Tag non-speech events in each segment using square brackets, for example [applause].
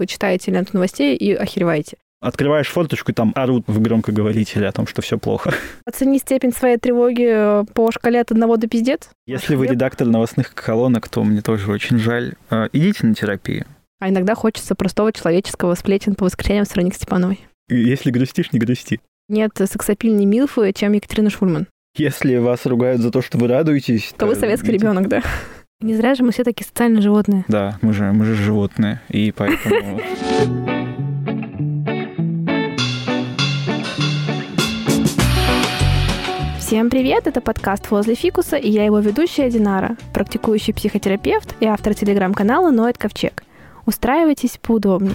Вы читаете ленту новостей и охереваете. Открываешь форточку, и там орут в громкоговорителе о том, что все плохо. Оцени степень своей тревоги э, по шкале от 1 до пиздец. Если вы редактор новостных колонок, то мне тоже очень жаль. Э, идите на терапию. А иногда хочется простого человеческого сплетен по воскресеньям с Вероникой Степановой. Если грустишь, не грусти. Нет сексапильней Милфы, чем Екатерина Шульман. Если вас ругают за то, что вы радуетесь... То вы советский ребенок, да. Не зря же мы все такие социальные животные. Да, мы же, мы же животные, и поэтому... [laughs] Всем привет, это подкаст «Возле фикуса» и я его ведущая Динара, практикующий психотерапевт и автор телеграм-канала «Ноет Ковчег». Устраивайтесь поудобнее.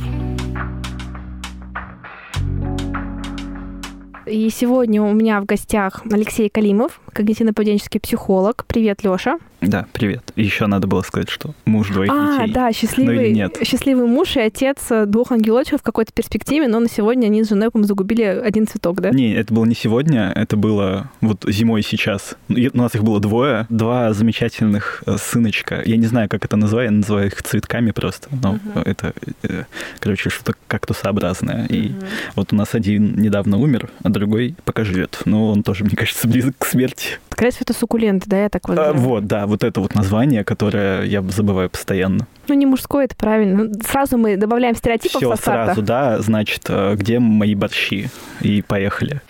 И сегодня у меня в гостях Алексей Калимов, когнитивно-поведенческий психолог. Привет, Лёша. Да, привет. Еще надо было сказать, что муж двоих а, детей. да, счастливый, нет. счастливый муж и отец двух ангелочков в какой-то перспективе, но на сегодня они с женой, по загубили один цветок, да? Не, это было не сегодня, это было вот зимой сейчас. У нас их было двое, два замечательных э, сыночка. Я не знаю, как это называю, я называю их цветками просто, но угу. это, э, короче, что-то кактусообразное. И угу. вот у нас один недавно умер, а другой пока живет. Но он тоже, мне кажется, близок к смерти. Скорее всего, это суккуленты, да, я так вот. А, вот, да, вот это вот название, которое я забываю постоянно. Ну, не мужское, это правильно. Сразу мы добавляем стереотипов Все сразу, да, значит, э, где мои борщи? И поехали.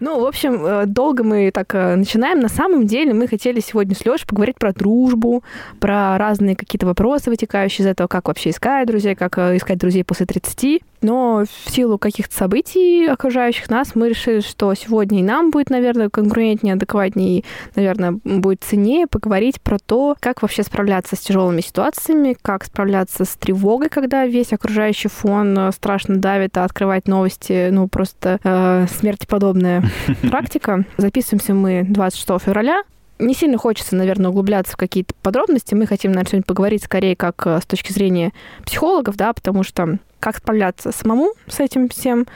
Ну, в общем, э, долго мы так э, начинаем. На самом деле мы хотели сегодня с Лешей поговорить про дружбу, про разные какие-то вопросы, вытекающие из этого, как вообще искать друзей, как искать друзей после 30. Но в силу каких-то событий, окружающих нас, мы решили, что сегодня и нам будет, наверное, конкурентнее, адекватнее, и, наверное, будет ценнее поговорить про то, как вообще справляться с тяжелыми ситуациями, как справляться с тревогой, когда весь окружающий фон страшно давит, а открывать новости, ну, просто э, смерти подобная [laughs] практика. Записываемся мы 26 февраля. Не сильно хочется, наверное, углубляться в какие-то подробности. Мы хотим, наверное, сегодня поговорить скорее как э, с точки зрения психологов, да, потому что как справляться самому с этим всем,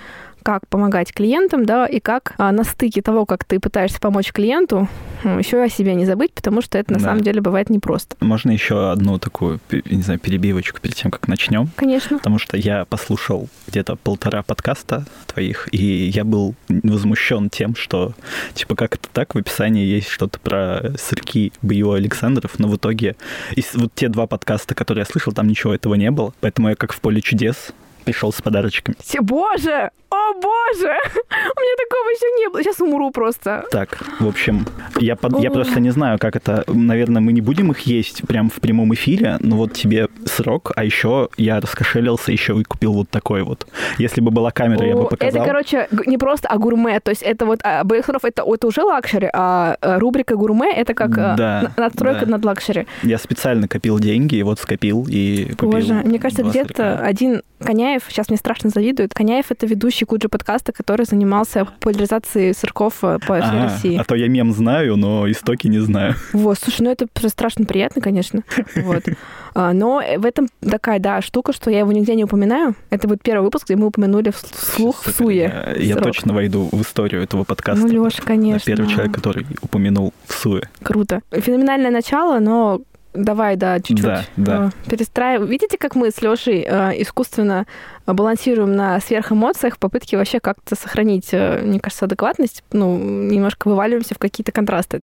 как помогать клиентам, да, и как а, на стыке того, как ты пытаешься помочь клиенту, ну, еще о себе не забыть, потому что это на да. самом деле бывает непросто. Можно еще одну такую, не знаю, перебивочку перед тем, как начнем? Конечно. Потому что я послушал где-то полтора подкаста твоих, и я был возмущен тем, что, типа, как это так, в описании есть что-то про сырки Бью Александров, но в итоге из вот те два подкаста, которые я слышал, там ничего этого не было, поэтому я как в поле чудес пришел с подарочками. Боже! О, боже! [laughs] У меня такого еще не было. Сейчас умру просто. Так, в общем, я, под, я просто не знаю, как это... Наверное, мы не будем их есть прям в прямом эфире, но вот тебе сырок, а еще я раскошелился еще и купил вот такой вот. Если бы была камера, О, я бы показал. Это, короче, не просто, а gourmet. То есть это вот... А, это, это уже luxury, а, а рубрика gourmet это как а, да, надстройка да. над luxury. Я специально копил деньги, и вот скопил и купил. Боже, мне кажется, где-то один Коняев, сейчас мне страшно завидует, Коняев — это ведущий Куджи подкаста, который занимался популяризацией сырков э, по всей а, России. А то я мем знаю, но истоки не знаю. [laughs] Вот, слушай, ну это страшно приятно, конечно. [laughs] Вот. А, но в этом такая, да, штука, что я его нигде не упоминаю. Это будет первый выпуск, где мы упомянули вслух в суе. Я, я точно войду в историю этого подкаста. Ну, Лёша, конечно. Первый человек, который упомянул в суе. Круто. Феноменальное начало, но Давай, да, чуть-чуть да, да. Э, перестраиваем. Видите, как мы с Лешей э, искусственно балансируем на сверхэмоциях в попытке вообще как-то сохранить, э, мне кажется, адекватность, ну, немножко вываливаемся в какие-то контрасты.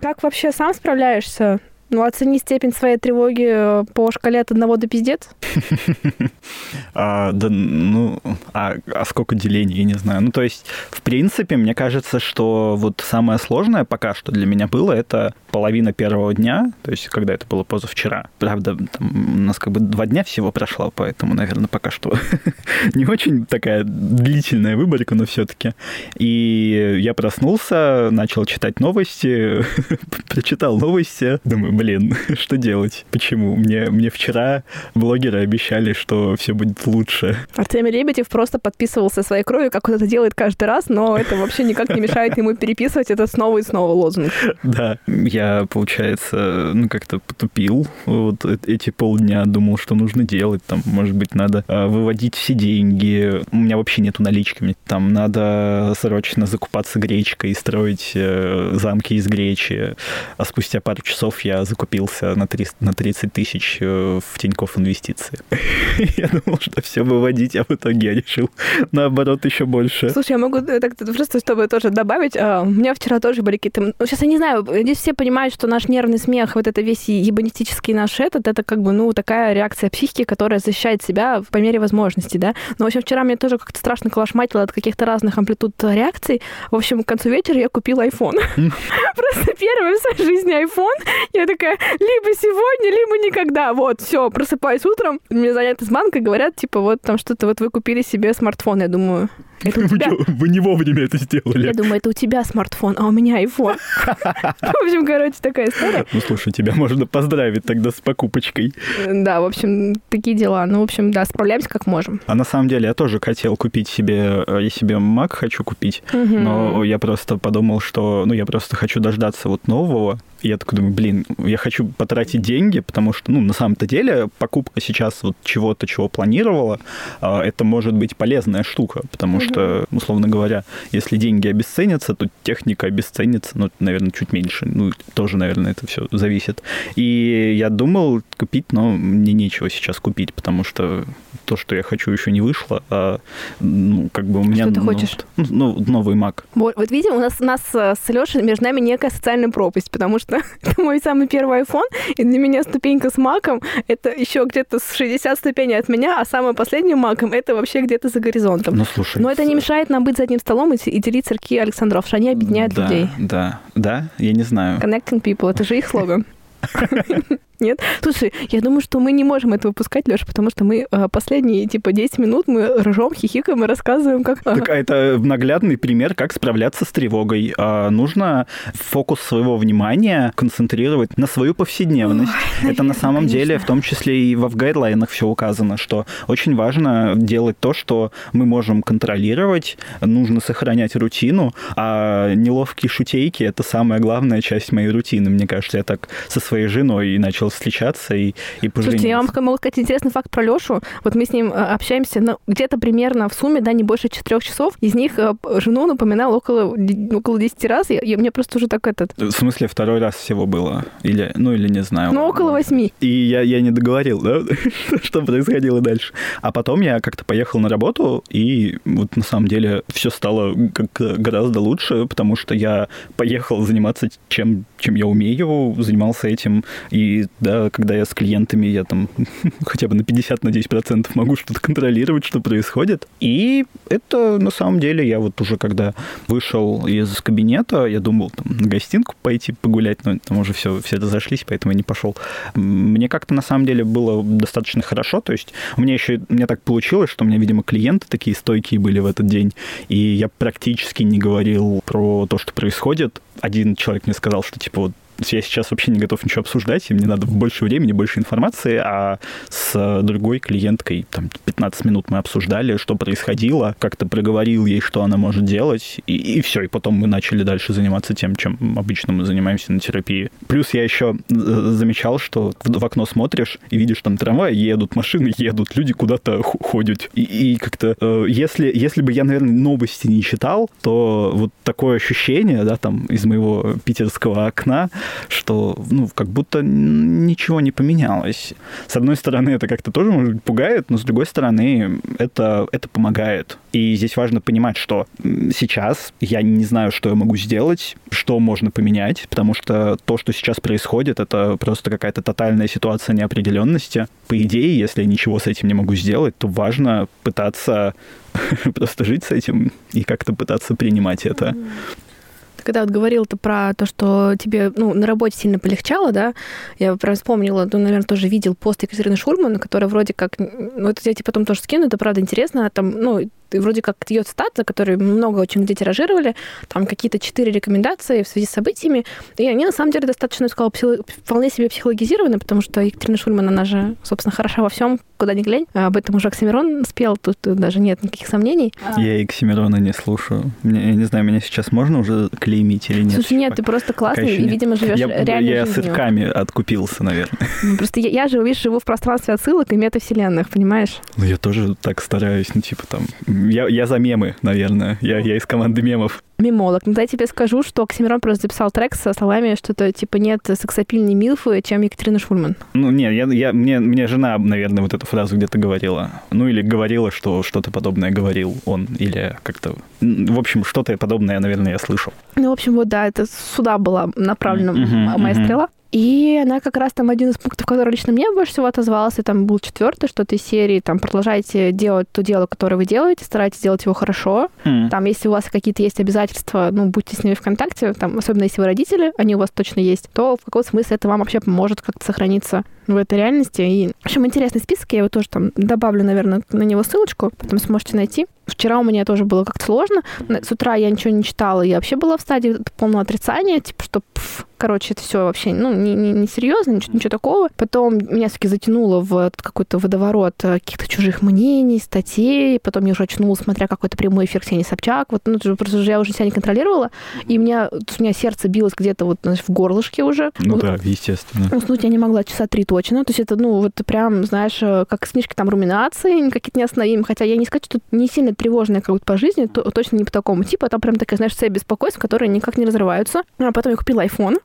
Как вообще сам справляешься ну, оцени степень своей тревоги э, по шкале от одного до пиздец. [laughs] а, да, ну, а, а сколько делений, я не знаю. Ну, то есть, в принципе, мне кажется, что вот самое сложное пока что для меня было, это половина первого дня, то есть, когда это было позавчера. Правда, там, у нас как бы два дня всего прошло, поэтому, наверное, пока что [laughs] не очень такая длительная выборка, но все-таки. И я проснулся, начал читать новости, [laughs] прочитал новости, думаю, блин, [laughs] что делать? Почему? Мне, мне вчера блогеры обещали, что все будет лучше. Артемий Лебедев просто подписывался своей кровью, как он это делает каждый раз, но это вообще никак не мешает ему переписывать это снова и снова лозунг. Да, я, получается, ну как-то потупил вот эти полдня, думал, что нужно делать, там, может быть, надо а, выводить все деньги, у меня вообще нету налички, там надо срочно закупаться гречкой и строить э, замки из гречи, а спустя пару часов я закупился на, 300, на 30 тысяч э, в Тинькофф инвестиции. [laughs] Я думал, что все выводить, а в итоге я решил наоборот еще больше. Слушай, я могу э, так просто чтобы тоже добавить. А, у меня вчера тоже были какие-то... Ну, сейчас я не знаю, здесь все понимают, что наш нервный смех, вот это весь ебанистический наш этот, это как бы, ну, такая реакция психики, которая защищает себя по мере возможности, да. Но, в общем, вчера мне тоже как-то страшно колошматило от каких-то разных амплитуд реакций. В общем, к концу вечера я купила iPhone. [laughs] [laughs] Просто первый в своей жизни iPhone. Я такая, либо сегодня, либо никогда. Вот, все, просыпаюсь утром, мне звонят из банка, говорят, типа, вот там что-то, вот вы купили себе смартфон. Я думаю, [laughs] это тебя... Вы не вовремя это сделали. Я думаю, это у тебя смартфон, а у меня iPhone. [laughs] В общем, короче, такая история. Ну, слушай, тебя можно поздравить тогда с покупочкой. Да, в общем, такие дела. Ну, в общем, да, справляемся как можем. А на самом деле я тоже хотел купить себе, э, я себе Mac хочу купить, но я просто подумал, что, ну, я просто хочу дождаться вот нового, я такой думаю, блин, я хочу потратить деньги, потому что, ну, на самом-то деле, покупка сейчас вот чего-то, чего планировала, а, это может быть полезная штука, потому mm-hmm. Что, условно говоря, если деньги обесценятся, то техника обесценится, ну, наверное, чуть меньше. Ну, тоже, наверное, это все зависит. И я думал купить, но мне нечего сейчас купить, потому что то, что я хочу, еще не вышло, а, ну, как бы у меня... Что ты ну, хочешь? Ну, новый Mac. Вот, вот видим, у нас, у нас э, с Лешей между нами некая социальная пропасть, потому что [laughs] это мой самый первый iPhone, и для меня ступенька с Маком это еще где-то с 60 ступеней от меня, а самый последний Маком это вообще где-то за горизонтом. Ну, слушай. Но это не мешает нам быть за одним столом и, и делить сырки Александров, что они объединяют да, людей. Да, да, я не знаю. Connecting people, это же их слоган. [laughs] Нет? Слушай, я думаю, что мы не можем это выпускать, Леша, потому что мы э, последние, типа, 10 минут мы ржем, хихикаем и рассказываем, как... Так, а это наглядный пример, как справляться с тревогой. А, нужно фокус своего внимания концентрировать на свою повседневность. Ой, это на самом конечно. деле, в том числе и в гайдлайнах все указано, что очень важно делать то, что мы можем контролировать, нужно сохранять рутину, а неловкие шутейки — это самая главная часть моей рутины. Мне кажется, я так со своей женой начал встречаться и, и пожениться. Слушайте, я вам могу сказать интересный факт про Лешу. Вот мы с ним э, общаемся ну, где-то примерно в сумме, да, не больше четырех часов. Из них э, жену напоминал около, около 10 раз. Я, я, мне просто уже так этот... В смысле, второй раз всего было? Или, ну, или не знаю. Ну, около восьми. И я, я не договорил, да, [laughs] что происходило дальше. А потом я как-то поехал на работу, и вот на самом деле все стало как гораздо лучше, потому что я поехал заниматься чем, чем я умею, занимался этим, и да, когда я с клиентами, я там [laughs] хотя бы на 50, надеюсь, процентов могу что-то контролировать, что происходит. И это на самом деле я вот уже когда вышел из кабинета, я думал там на гостинку пойти погулять, но там уже все, все разошлись, поэтому я не пошел. Мне как-то на самом деле было достаточно хорошо, то есть у меня еще, мне так получилось, что у меня, видимо, клиенты такие стойкие были в этот день, и я практически не говорил про то, что происходит. Один человек мне сказал, что типа вот я сейчас вообще не готов ничего обсуждать, и мне надо больше времени, больше информации, а с другой клиенткой там 15 минут мы обсуждали, что происходило, как-то проговорил ей, что она может делать, и, и все, и потом мы начали дальше заниматься тем, чем обычно мы занимаемся на терапии. Плюс я еще э, замечал, что в окно смотришь и видишь там трамваи едут, машины [laughs] едут, люди куда-то ходят, и, и как-то, э, если, если бы я, наверное, новости не читал, то вот такое ощущение, да, там, из моего питерского окна, что, ну, как будто ничего не поменялось. С одной стороны, это как-то тоже, может быть, пугает, но с другой стороны, это, это помогает. И здесь важно понимать, что сейчас я не знаю, что я могу сделать, что можно поменять, потому что то, что сейчас происходит, это просто какая-то тотальная ситуация неопределенности. По идее, если я ничего с этим не могу сделать, то важно пытаться [laughs] просто жить с этим и как-то пытаться принимать это. Когда вот говорил-то про то, что тебе ну, на работе сильно полегчало, да, я прям вспомнила, ну, наверное, тоже видел пост Екатерины Шульман, которая вроде как, ну, это я тебе потом тоже скину, это правда интересно, там, ну, вроде как ее цитата, которые много очень где тиражировали, там какие-то четыре рекомендации в связи с событиями, и они на самом деле достаточно, я сказала, психо- вполне себе психологизированы, потому что Екатерина Шульман, она же, собственно, хороша во всем, куда ни глянь. Об этом уже Оксимирон спел, тут даже нет никаких сомнений. Я Оксимирона не слушаю. Мне, я не знаю, меня сейчас можно уже клеймить или нет? Слушай, нет, ты просто классный и, видимо, живешь я, реальной я жизнью. сырками откупился, наверное. [laughs] Ну, Просто я, я же, видишь, живу в пространстве отсылок и метавселенных, понимаешь? Ну, я тоже так стараюсь, ну, типа там... Я, я за мемы, наверное. Я, я из команды мемов. Мемолог. Ну, я тебе скажу, что Оксимирон просто записал трек со словами, что-то типа нет сексапильней Милфы, чем Екатерина Шульман. Ну, не, я, я, мне, мне жена, наверное, вот эту фразу где-то говорила. Ну, или говорила, что что-то подобное говорил он, или как-то... В общем, что-то подобное, наверное, я слышал. Ну, в общем, вот, да, это сюда была направлена Мгм, моя мгм. стрела. И она как раз там один из пунктов, который лично мне больше всего отозвался, там был четвертый, что-то из серии, там, продолжайте делать то дело, которое вы делаете, старайтесь делать его хорошо. М. Там, если у вас какие-то есть обязательства, ну, будьте с ними в контакте, там, особенно если вы родители, они у вас точно есть, то в каком смысле это вам вообще поможет как-то сохраниться в этой реальности. И, в общем, интересный список, я его тоже там добавлю, наверное, на него ссылочку, потом сможете найти. Вчера у меня тоже было как-то сложно. С утра я ничего не читала, я вообще была в стадии полного отрицания, типа, что, пф, короче, это все вообще, ну, не, не, не серьезно, ничего, ничего такого. Потом меня все-таки затянуло в какой-то водоворот э, каких-то чужих мнений, статей. Потом я уже очнулась, смотря какой-то прямой эфир Ксении Собчак. Вот, ну, просто уже я уже себя не контролировала. И у меня, у меня сердце билось где-то вот знаешь, в горлышке уже. Ну Вот да, естественно. Уснуть я не могла часа три точно. То есть это, ну, вот прям, знаешь, э, как книжки там руминации, какие-то неостановимые. Хотя я не скажу, что не сильно тревожная как будто по жизни, то, точно не по такому типу. А там прям такая, знаешь, цель беспокойств, которые никак не разрываются. А потом я купила iPhone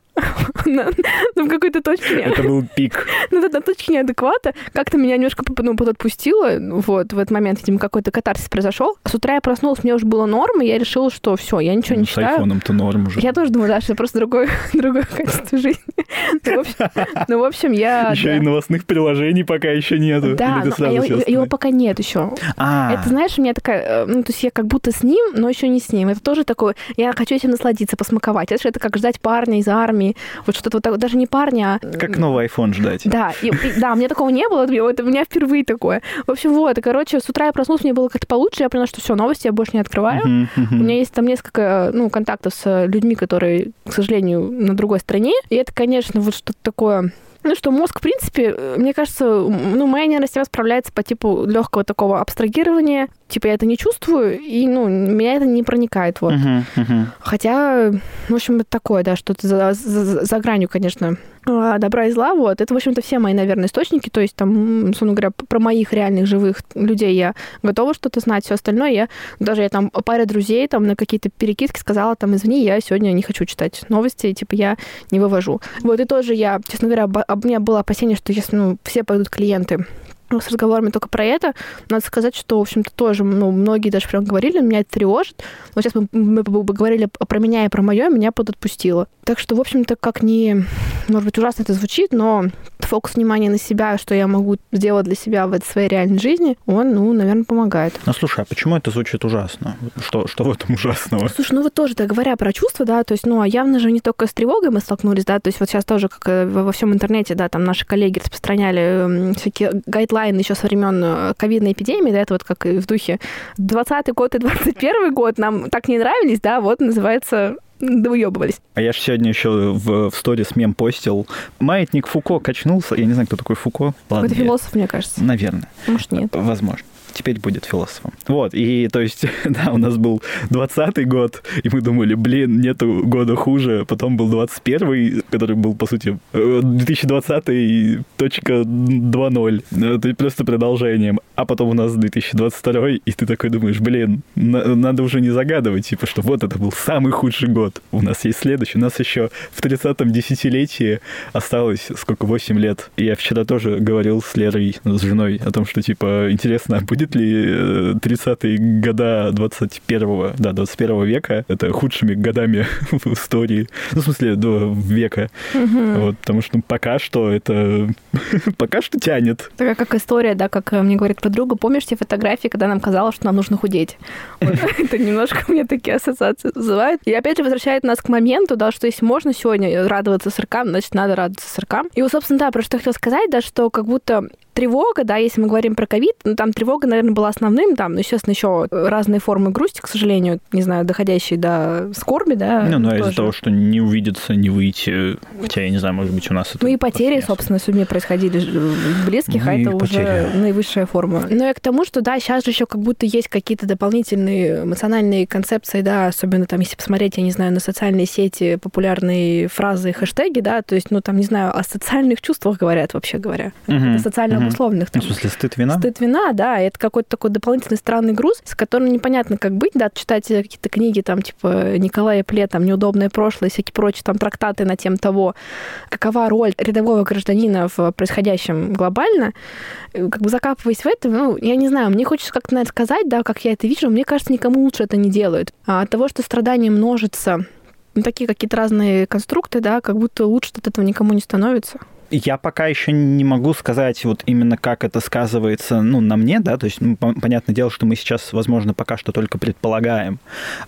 на, ну, в какой-то точке. Это был пик. [laughs] Ну, на точке неадеквата. Как-то меня немножко ну, подотпустило. Вот, в этот момент, видимо, какой-то катарсис произошел. С утра я проснулась, мне уже было норм, и я решила, что все, я ничего не С читаю. айфоном-то норм уже. Я тоже думаю, да, что это просто другое, [laughs] другое качество жизни. [laughs] Ну, в общем, ну, в общем, я... Еще да. и новостных приложений пока еще нету. Да, но его, пока нет еще. А, Это, знаешь, у меня такая, э, ну, то есть я как будто с ним, но еще не с ним. Это тоже такое, я хочу этим насладиться, посмаковать. Это, же это как ждать парня из армии. Вот что-то вот такое, даже не парня, а... как новый iPhone ждать. Да, и, и- да, у меня такого не было, это у меня впервые такое. В общем, вот, и, короче, с утра я проснулась, мне было как-то получше, я поняла, что все, новости я больше не открываю. Мгм, мгм. У меня есть там несколько ну, контактов с людьми, которые, к сожалению, на другой стране. И это, конечно, вот что-то такое ну что, мозг, в принципе, э, мне кажется, ну, моя нейросеть справляется по типу легкого такого абстрагирования. Типа я это не чувствую, и, ну, меня это не проникает, вот. Мгм, мгм. Хотя, в общем, это такое, да, что-то за, за- за гранью, конечно, а, добра и зла, вот. Это, в общем-то, все мои, наверное, источники, то есть там, условно говоря, про моих реальных живых людей я готова что-то знать, все остальное я, даже я там паре друзей там на какие-то перекидки сказала, там, извини, я сегодня не хочу читать новости, типа я не вывожу. Вот, и тоже я, честно говоря, у меня было опасение, что если, ну, все пойдут клиенты с разговорами только про это. Надо сказать, что, в общем-то, тоже, ну, многие даже прям говорили, меня это тревожит. Вот сейчас мы, мы говорили про меня и про мое, меня подотпустило. Так что, в общем-то, как ни, может быть, ужасно это звучит, но фокус внимания на себя, что я могу сделать для себя в этой своей реальной жизни, он, ну, наверное, помогает. Ну слушай, а почему это звучит ужасно? Что, что в этом ужасного? Слушай, ну вот тоже, да, говоря про чувства, да, то есть, ну, а явно же не только с тревогой мы столкнулись, да, то есть вот сейчас тоже, как э, во всем интернете, да, там наши коллеги распространяли м, всякие гайдлайны еще со времен э, ковидной эпидемии, да, это вот как и в духе 20 год и 21 год нам так не нравились, да, вот называется да выебывались. А я же сегодня еще в, в сторис мем постил. Маятник Фуко качнулся. Я не знаю, кто такой Фуко. Ладно, Какой-то я- философ, мне кажется. Наверное. Может, нет. Возможно. Теперь будет философом. Вот, и то есть, [laughs] да, у нас был 20-й год, и мы думали, блин, нету года хуже. Потом был 21-й, который был, по сути, э, 2020 точка 2.0. Ну, Это просто продолжением. А потом у нас 2022 и ты такой думаешь, блин, на- надо уже не загадывать, типа, что вот это был самый худший год. У нас есть следующий. У нас еще в 30-м десятилетии осталось сколько, 8 лет. И я вчера тоже говорил с Лерой, с женой, о том, что, типа, интересно, а будет ли э, 30-е года 21 да, 21 века это худшими годами [laughs] в истории? Ну, в смысле, до века. Вот, потому что ну, пока что это... [laughs] пока что тянет. Такая как история, да, как э, мне говорит подруга, помнишь те фотографии, когда нам казалось, что нам нужно худеть? [laughs] Это немножко мне такие ассоциации вызывает. И опять же возвращает нас к моменту, да, что если можно сегодня радоваться сыркам, значит, надо радоваться сыркам. И вот, собственно, да, про что я хотела сказать, да, что как будто тревога, да, если мы говорим про ковид, ну, там тревога, наверное, была основным, там, ну, естественно, еще разные формы грусти, к сожалению, не знаю, доходящие до скорби, да. Ну, ну, из-за того, что не увидеться, не выйти, хотя, я не знаю, может быть, у нас это... Ну, и потери, собственно, с людьми происходили близких, ну, а это потери. уже наивысшая форма. Но и к тому, что, да, сейчас же еще как будто есть какие-то дополнительные эмоциональные концепции, да, особенно там, если посмотреть, я не знаю, на социальные сети, популярные фразы, хэштеги, да, то есть, ну, там, не знаю, о социальных чувствах говорят, вообще говоря. Угу. Это социально обусловленных. Там, в смысле, стыд, вина? Стыд, вина, да, это какой-то такой дополнительный странный груз, с которым непонятно, как быть, да, читать какие-то книги, там, типа, Николая Пле, там, «Неудобное прошлое», всякие прочие там трактаты на тем того, какова роль рядового гражданина в происходящем глобально, как бы закапываясь в этом, ну, я не знаю, мне хочется как-то, наверное, сказать, да, как я это вижу, мне кажется, никому лучше это не делают. А от того, что страдание множится, ну, такие какие-то разные конструкты, да, как будто лучше от этого никому не становится. Я пока еще не могу сказать вот именно как это сказывается ну, на мне, да, то есть ну, понятное дело, что мы сейчас, возможно, пока что только предполагаем.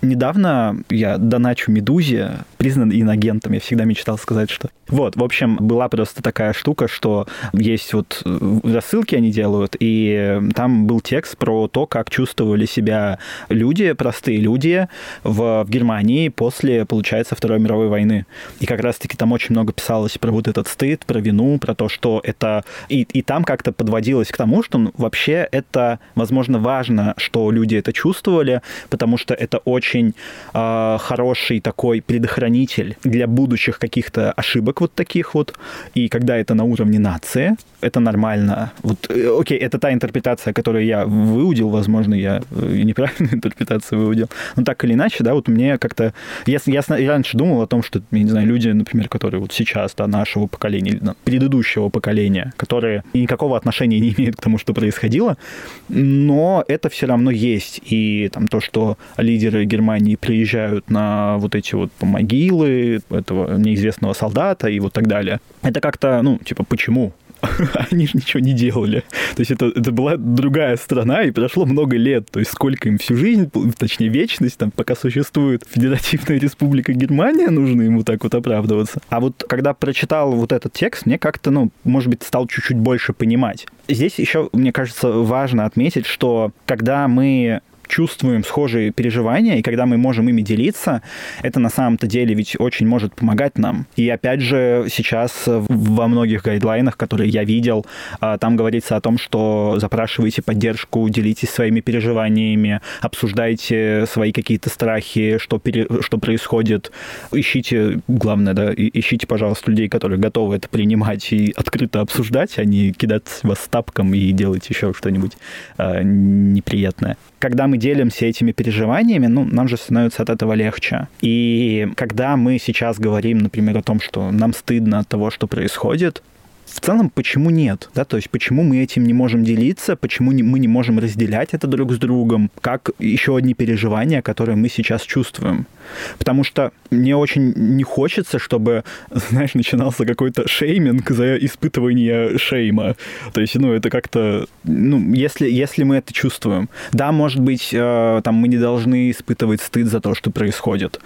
Недавно я доначу Медузе, признан иногентом, я всегда мечтал сказать, что... Вот, в общем, была просто такая штука, что есть вот рассылки они делают, и там был текст про то, как чувствовали себя люди, простые люди в, в Германии после, получается, Второй мировой войны. И как раз-таки там очень много писалось про вот этот стыд, про вину, про то, что это... И, и там как-то подводилось к тому, что ну, вообще это, возможно, важно, что люди это чувствовали, потому что это очень э, хороший такой предохранитель для будущих каких-то ошибок вот таких вот. И когда это на уровне нации, это нормально. Вот, э, окей, это та интерпретация, которую я выудил, возможно, я э, неправильную [laughs] интерпретацию выудил. Но так или иначе, да, вот мне как-то... Я, я, я раньше думал о том, что, я не знаю, люди, например, которые вот сейчас, да, нашего поколения, предыдущего поколения, которые никакого отношения не имеют к тому, что происходило, но это все равно есть. И там то, что лидеры Германии приезжают на вот эти вот могилы этого неизвестного солдата и вот так далее, это как-то, ну, типа, почему? [laughs] они же ничего не делали. То есть это, это была другая страна, и прошло много лет. То есть сколько им всю жизнь, точнее вечность, там, пока существует Федеративная [laughs] Республика Германия, нужно ему так вот оправдываться. А вот когда прочитал вот этот текст, мне как-то, ну, может быть, стал чуть-чуть больше понимать. Здесь еще, мне кажется, важно отметить, что когда мы чувствуем схожие переживания, и когда мы можем ими делиться, это на самом-то деле ведь очень может помогать нам. И опять же, сейчас во многих гайдлайнах, которые я видел, а, там говорится о том, что запрашивайте поддержку, делитесь своими переживаниями, обсуждайте свои какие-то страхи, что, пере... что происходит. Ищите, главное, да, ищите, пожалуйста, людей, которые готовы это принимать и открыто обсуждать, а не кидать вас тапком и делать еще что-нибудь э, неприятное когда мы делимся этими переживаниями, ну, нам же становится от этого легче. И когда мы сейчас говорим, например, о том, что нам стыдно от того, что происходит, в целом, почему нет? Да, то есть, почему мы этим не можем делиться, почему не, мы не можем разделять это друг с другом, как еще одни переживания, которые мы сейчас чувствуем. Потому что мне очень не хочется, чтобы, знаешь, начинался какой-то шейминг за испытывание шейма. То есть, ну, это как-то, ну, если, если мы это чувствуем. Да, может быть, э, там мы не должны испытывать стыд за то, что происходит.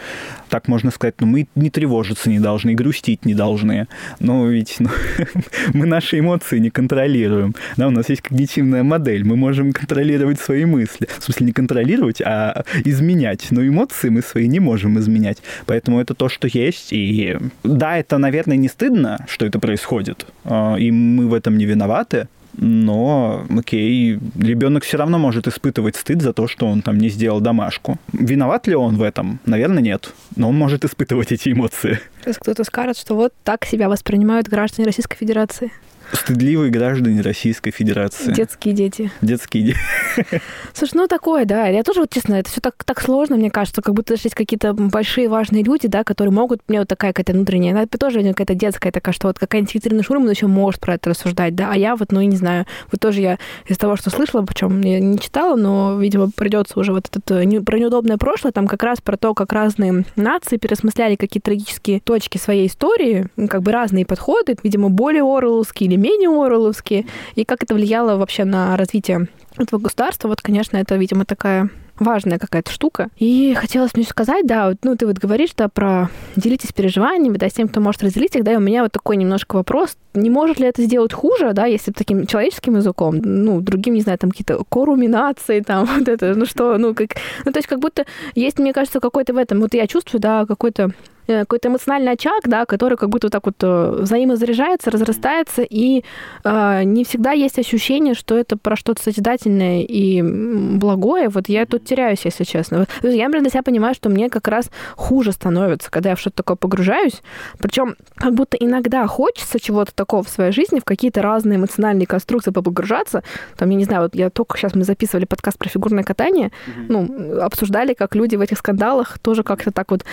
Так можно сказать, но мы не тревожиться не должны, грустить не должны. Но ведь ну, [laughs] мы наши эмоции не контролируем. Да, у нас есть когнитивная модель, мы можем контролировать свои мысли. В смысле, не контролировать, а изменять. Но эмоции мы свои не можем изменять. Поэтому это то, что есть. И да, это, наверное, не стыдно, что это происходит. А, и мы в этом не виноваты но, окей, ребенок все равно может испытывать стыд за то, что он там не сделал домашку. Виноват ли он в этом? Наверное, нет. Но он может испытывать эти эмоции. Кто-то скажет, что вот так себя воспринимают граждане Российской Федерации. Стыдливые граждане Российской Федерации. Детские дети. Детские дети. [laughs] Слушай, ну такое, да. Я тоже, вот честно, это все так, так сложно, мне кажется, как будто есть какие-то большие важные люди, да, которые могут, мне вот такая какая-то внутренняя, это тоже какая-то детская такая, что вот какая-нибудь Екатерина Шурман еще может про это рассуждать, да, а я вот, ну, не знаю, вот тоже я из того, что слышала, причем я не читала, но, видимо, придется уже вот это э, про неудобное прошлое, там как раз про то, как разные нации пересмысляли какие-то трагические точки своей истории, как бы разные подходы, видимо, более орловские или менее Орловские, и как это влияло вообще на развитие этого государства. Вот, конечно, это, видимо, такая важная какая-то штука. И хотелось мне сказать, да, вот, ну, ты вот говоришь, да, про делитесь переживаниями, да, с тем, кто может разделить их, да, и у меня вот такой немножко вопрос, не может ли это сделать хуже, да, если таким человеческим языком, ну, другим, не знаю, там какие-то коруминации, там, [laughs] вот это, ну что, ну, как, ну, то есть как будто есть, мне кажется, какой-то в этом, вот я чувствую, да, какой-то какой-то эмоциональный очаг, да, который как будто вот так вот э, взаимозаряжается, разрастается, и э, не всегда есть ощущение, что это про что-то созидательное и благое. Вот я тут теряюсь, если честно. Я, например, для себя понимаю, что мне как раз хуже становится, когда я в что-то такое погружаюсь. Причем как будто иногда хочется чего-то такого в своей жизни, в какие-то разные эмоциональные конструкции погружаться. Там, я не знаю, вот я только сейчас мы записывали подкаст про фигурное катание, mm-hmm. ну, обсуждали, как люди в этих скандалах тоже как-то так вот,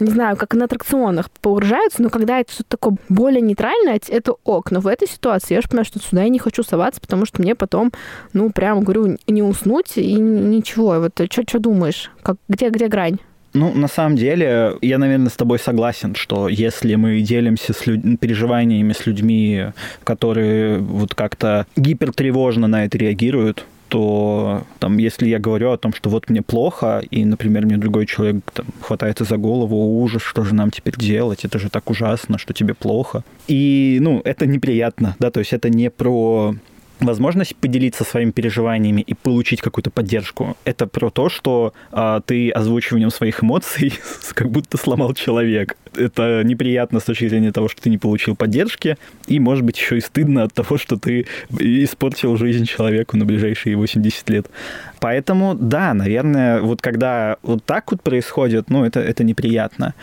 не знаю, как на аттракционах погружаются, но когда это что-то такое более нейтральное, это ок. Но в этой ситуации я же понимаю, что сюда я не хочу соваться, потому что мне потом, ну, прям, говорю, не уснуть и ничего. Вот что думаешь? Как, где, где грань? Ну, на самом деле, я, наверное, с тобой согласен, что если мы делимся с люд... переживаниями с людьми, которые вот как-то гипертревожно на это реагируют, то там, если я говорю о том, что вот мне плохо, и, например, мне другой человек там, хватается за голову, ужас, что же нам теперь делать, это же так ужасно, что тебе плохо. И, ну, это неприятно, да, то есть это не про возможность поделиться своими переживаниями и получить какую-то поддержку. Это про то, что а, ты озвучиванием своих эмоций [laughs] как будто сломал человека. Это неприятно с точки зрения того, что ты не получил поддержки, и, может быть, еще и стыдно от того, что ты испортил жизнь человеку на ближайшие 80 лет. Поэтому, да, наверное, вот когда вот так вот происходит, ну, это, это неприятно.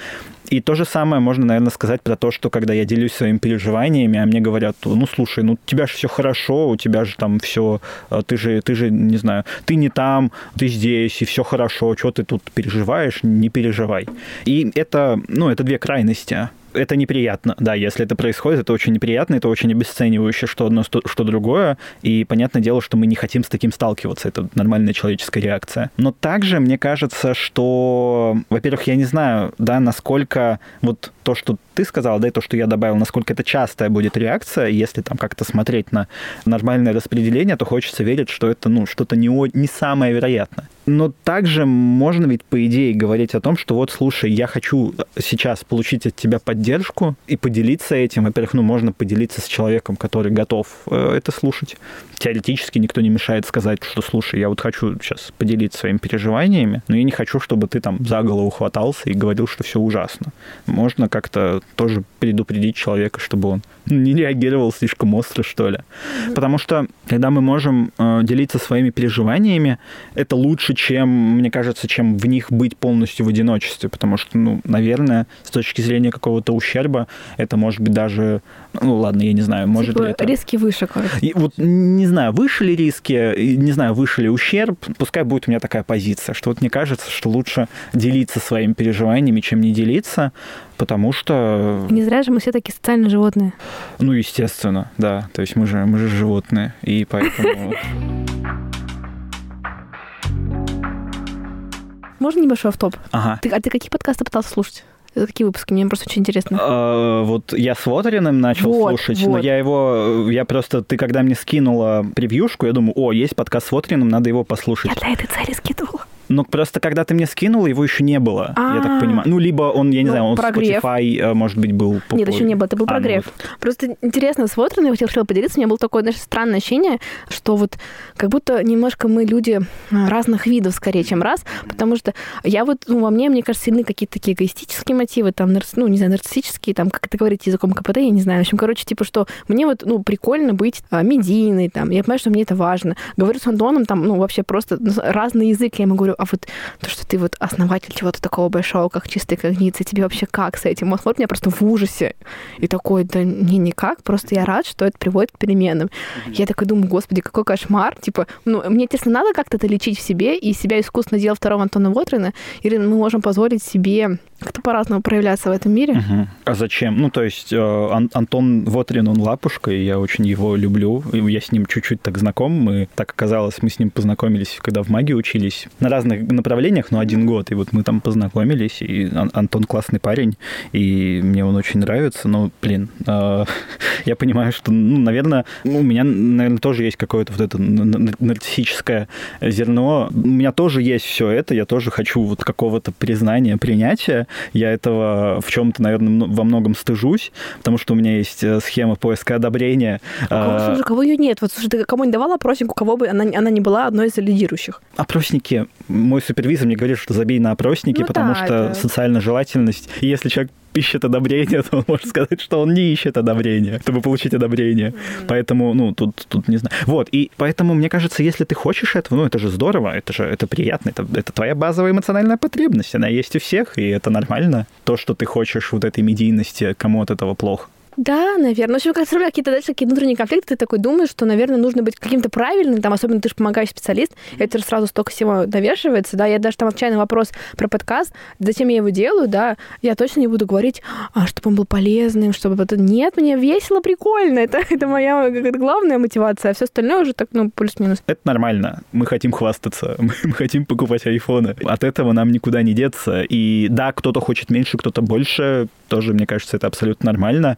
И то же самое можно, наверное, сказать про то, что когда я делюсь своими переживаниями, а мне говорят, ну, слушай, ну, у тебя же все хорошо, у тебя же там все, э, ты же, ты же, не знаю, ты не там, ты здесь, и все хорошо, что ты тут переживаешь, не переживай. И это, ну, это две крайности это неприятно, да, если это происходит, это очень неприятно, это очень обесценивающе, что одно, что другое, и понятное дело, что мы не хотим с таким сталкиваться, это нормальная человеческая реакция. Но также мне кажется, что, во-первых, я не знаю, да, насколько вот то, что ты сказал, да, и то, что я добавил, насколько это частая будет реакция, если там как-то смотреть на нормальное распределение, то хочется верить, что это, ну, что-то не, не самое вероятное. Но также можно ведь, по идее, говорить о том, что вот, слушай, я хочу сейчас получить от тебя поддержку и поделиться этим. Во-первых, ну, можно поделиться с человеком, который готов э, это слушать. Теоретически никто не мешает сказать, что, слушай, я вот хочу сейчас поделиться своими переживаниями, но я не хочу, чтобы ты там за голову хватался и говорил, что все ужасно. Можно как-то тоже предупредить человека, чтобы он [laughs] не реагировал слишком остро, что ли. Потому что, когда мы можем э, делиться своими переживаниями, это лучше, чем, мне кажется, чем в них быть полностью в одиночестве. Потому что, ну, наверное, с точки зрения какого-то ущерба, это может быть даже, ну, ладно, я не знаю, может типа ли это... Риски выше, короче. И вот не знаю, выше ли риски, не знаю, выше ли ущерб, пускай будет у меня такая позиция, что вот мне кажется, что лучше делиться своими переживаниями, чем не делиться, потому что... Не зря же мы все такие социальные животные. Ну, естественно, да. То есть мы же, мы же животные, и поэтому... [laughs] Можно небольшой автоп? Ага. Ты, а ты какие подкасты пытался слушать? Какие выпуски? Мне просто очень интересно. А, вот я с Вотериным начал вот, слушать, вот. но я его, я просто, ты когда мне скинула превьюшку, я думаю, о, есть подкаст с Вотериным, надо его послушать. Я для этой цели скидывала. Но просто когда ты мне скинул, его еще не было, А-а-а. я так а. понимаю. Ну, либо он, я не ну, знаю, он прогрев. Spotify, э, может быть, был... По... Нет, еще не было, это был а, прогрев. Ну, вот. Просто интересно, с Watern я хотела поделиться, у меня было такое, знаешь, странное ощущение, что вот как будто немножко мы люди разных видов скорее, чем раз, потому что я вот, ну, во мне, мне кажется, сильны какие-то такие эгоистические мотивы, там, ну, не знаю, нарциссические, там, как это говорить языком КПТ, я не знаю. В общем, короче, типа, что мне вот, ну, прикольно быть а, медийной, там, я понимаю, что мне это важно. Говорю с Антоном, там, ну, вообще просто разный язык, я ему говорю, а вот то, что ты вот основатель чего-то такого большого, как чистая когниция, тебе вообще как с этим? Он смотрит меня просто в ужасе. И такой, да не никак, просто я рад, что это приводит к переменам. Mm-hmm. Я такой думаю, господи, какой кошмар. Типа, ну, мне, интересно, надо как-то это лечить в себе, и себя искусственно делать второго Антона Вотрина, или мы можем позволить себе как-то по-разному проявляться в этом мире. Угу. А зачем? Ну, то есть э, Ан- Антон Вотрин, он лапушка, и я очень его люблю. Я с ним чуть-чуть так знаком. Мы, так оказалось, мы с ним познакомились, когда в магии учились. На разных направлениях, но один год. И вот мы там познакомились, и Ан- Антон классный парень, и мне он очень нравится. Но, блин, э, [laughs] я понимаю, что, ну, наверное, у меня, наверное, тоже есть какое-то вот это нарциссическое зерно. У меня тоже есть все это, я тоже хочу вот какого-то признания, принятия. Я этого в чем-то, наверное, во многом стыжусь, потому что у меня есть э, схема поиска одобрения. А кого, слушай, кого ее нет? Вот, слушай, ты кому не давал опросник, у кого бы она, она не была одной из лидирующих? Опросники. Мой супервизор мне говорит, что забей на опросники, ну, потому да, что это... социальная желательность. И если человек ищет одобрение, [laughs] то он может сказать, что он не ищет одобрения, чтобы получить одобрение. Mm-hmm. Поэтому, ну, тут, тут не знаю. Вот, и поэтому, мне кажется, если ты хочешь этого, ну, это же здорово, это же это приятно, это, это твоя базовая эмоциональная потребность, она есть у всех, и это нормально. То, что ты хочешь вот этой медийности, кому от этого плохо. Да, наверное. В общем, как раз какие-то дальше какие внутренние конфликты, ты такой думаешь, что, наверное, нужно быть каким-то правильным, там, особенно ты же помогаешь специалист, это же сразу столько всего навешивается, да, я даже там отчаянный вопрос про подкаст, зачем я его делаю, да, я точно не буду говорить, а, чтобы он был полезным, чтобы это... Нет, мне весело, прикольно, [laughs] это, это моя это главная мотивация, а все остальное уже так, ну, плюс-минус. Это нормально, мы хотим хвастаться, [laughs] мы, мы хотим покупать айфоны, от этого нам никуда не деться, и да, кто-то хочет меньше, кто-то больше, тоже, мне кажется, это абсолютно нормально.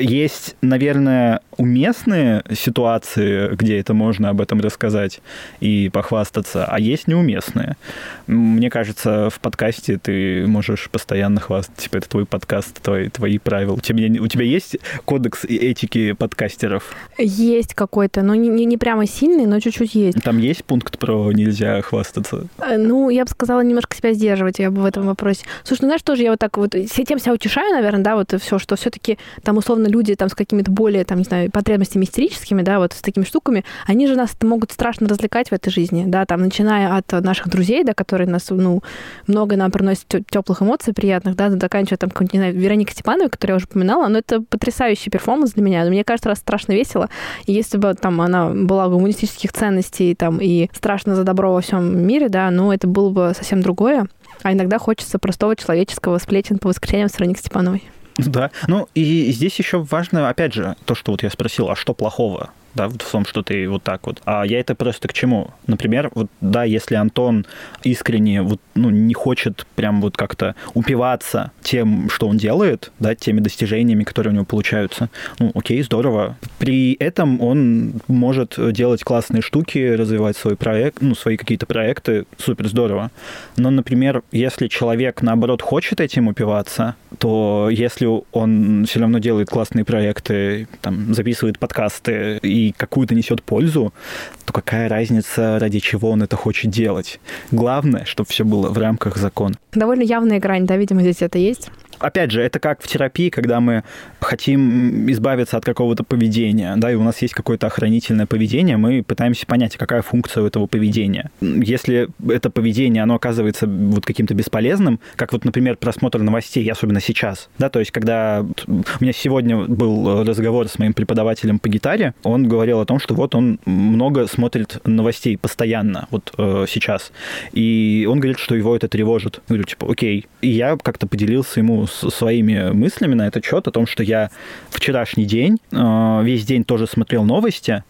есть, наверное, уместные ситуации, где это можно об этом рассказать и похвастаться, а есть неуместные. Мне кажется, в подкасте ты можешь постоянно хвастаться, типа это твой подкаст, твои, твои правила. У тебя, у тебя есть кодекс этики подкастеров? Есть какой-то, но не, не, не прямо сильный, но чуть-чуть есть. Там есть пункт про нельзя хвастаться? Э, ну, я бы сказала, немножко себя сдерживать я бы в этом вопросе. Слушай, ну знаешь, тоже я вот так вот тем себя утешаю, наверное, да, вот все, что все-таки там условно люди там с какими-то более, там, не знаю, потребностями истерическими, да, вот с такими штуками, они же нас могут страшно развлекать в этой жизни, да, там, начиная от наших друзей, да, которые нас, ну, много нам приносят теплых эмоций приятных, да, заканчивая там, не знаю, Вероника Степановой, которую я уже упоминала, но это потрясающий перформанс для меня, мне кажется, раз страшно весело, и если бы там она была гуманистических ценностей там и страшно за добро во всем мире, да, ну, это было бы совсем другое, а иногда хочется простого человеческого сплетен по воскресеньям с Вероникой Степановой. Да. Ну, и здесь еще важно, опять же, то, что вот я спросил, а что плохого? Да, в том, что ты вот так вот. А я это просто к чему? Например, вот, да, если Антон искренне вот, ну, не хочет прям вот как-то упиваться тем, что он делает, да, теми достижениями, которые у него получаются, ну, окей, здорово. При этом он может делать классные штуки, развивать свой проект, ну, свои какие-то проекты, супер здорово. Но, например, если человек, наоборот, хочет этим упиваться, то если он все равно делает классные проекты, там, записывает подкасты и и какую-то несет пользу, то какая разница, ради чего он это хочет делать? Главное, чтобы все было в рамках закона. Довольно явная грань, да, видимо, здесь это есть опять же, это как в терапии, когда мы хотим избавиться от какого-то поведения, да, и у нас есть какое-то охранительное поведение, мы пытаемся понять, какая функция у этого поведения. Если это поведение, оно оказывается вот каким-то бесполезным, как вот, например, просмотр новостей, особенно сейчас, да, то есть когда у меня сегодня был разговор с моим преподавателем по гитаре, он говорил о том, что вот он много смотрит новостей постоянно, вот э, сейчас, и он говорит, что его это тревожит. Я говорю, типа, окей. И я как-то поделился ему своими мыслями на этот счет, о том, что я вчерашний день, э, весь день тоже смотрел новости,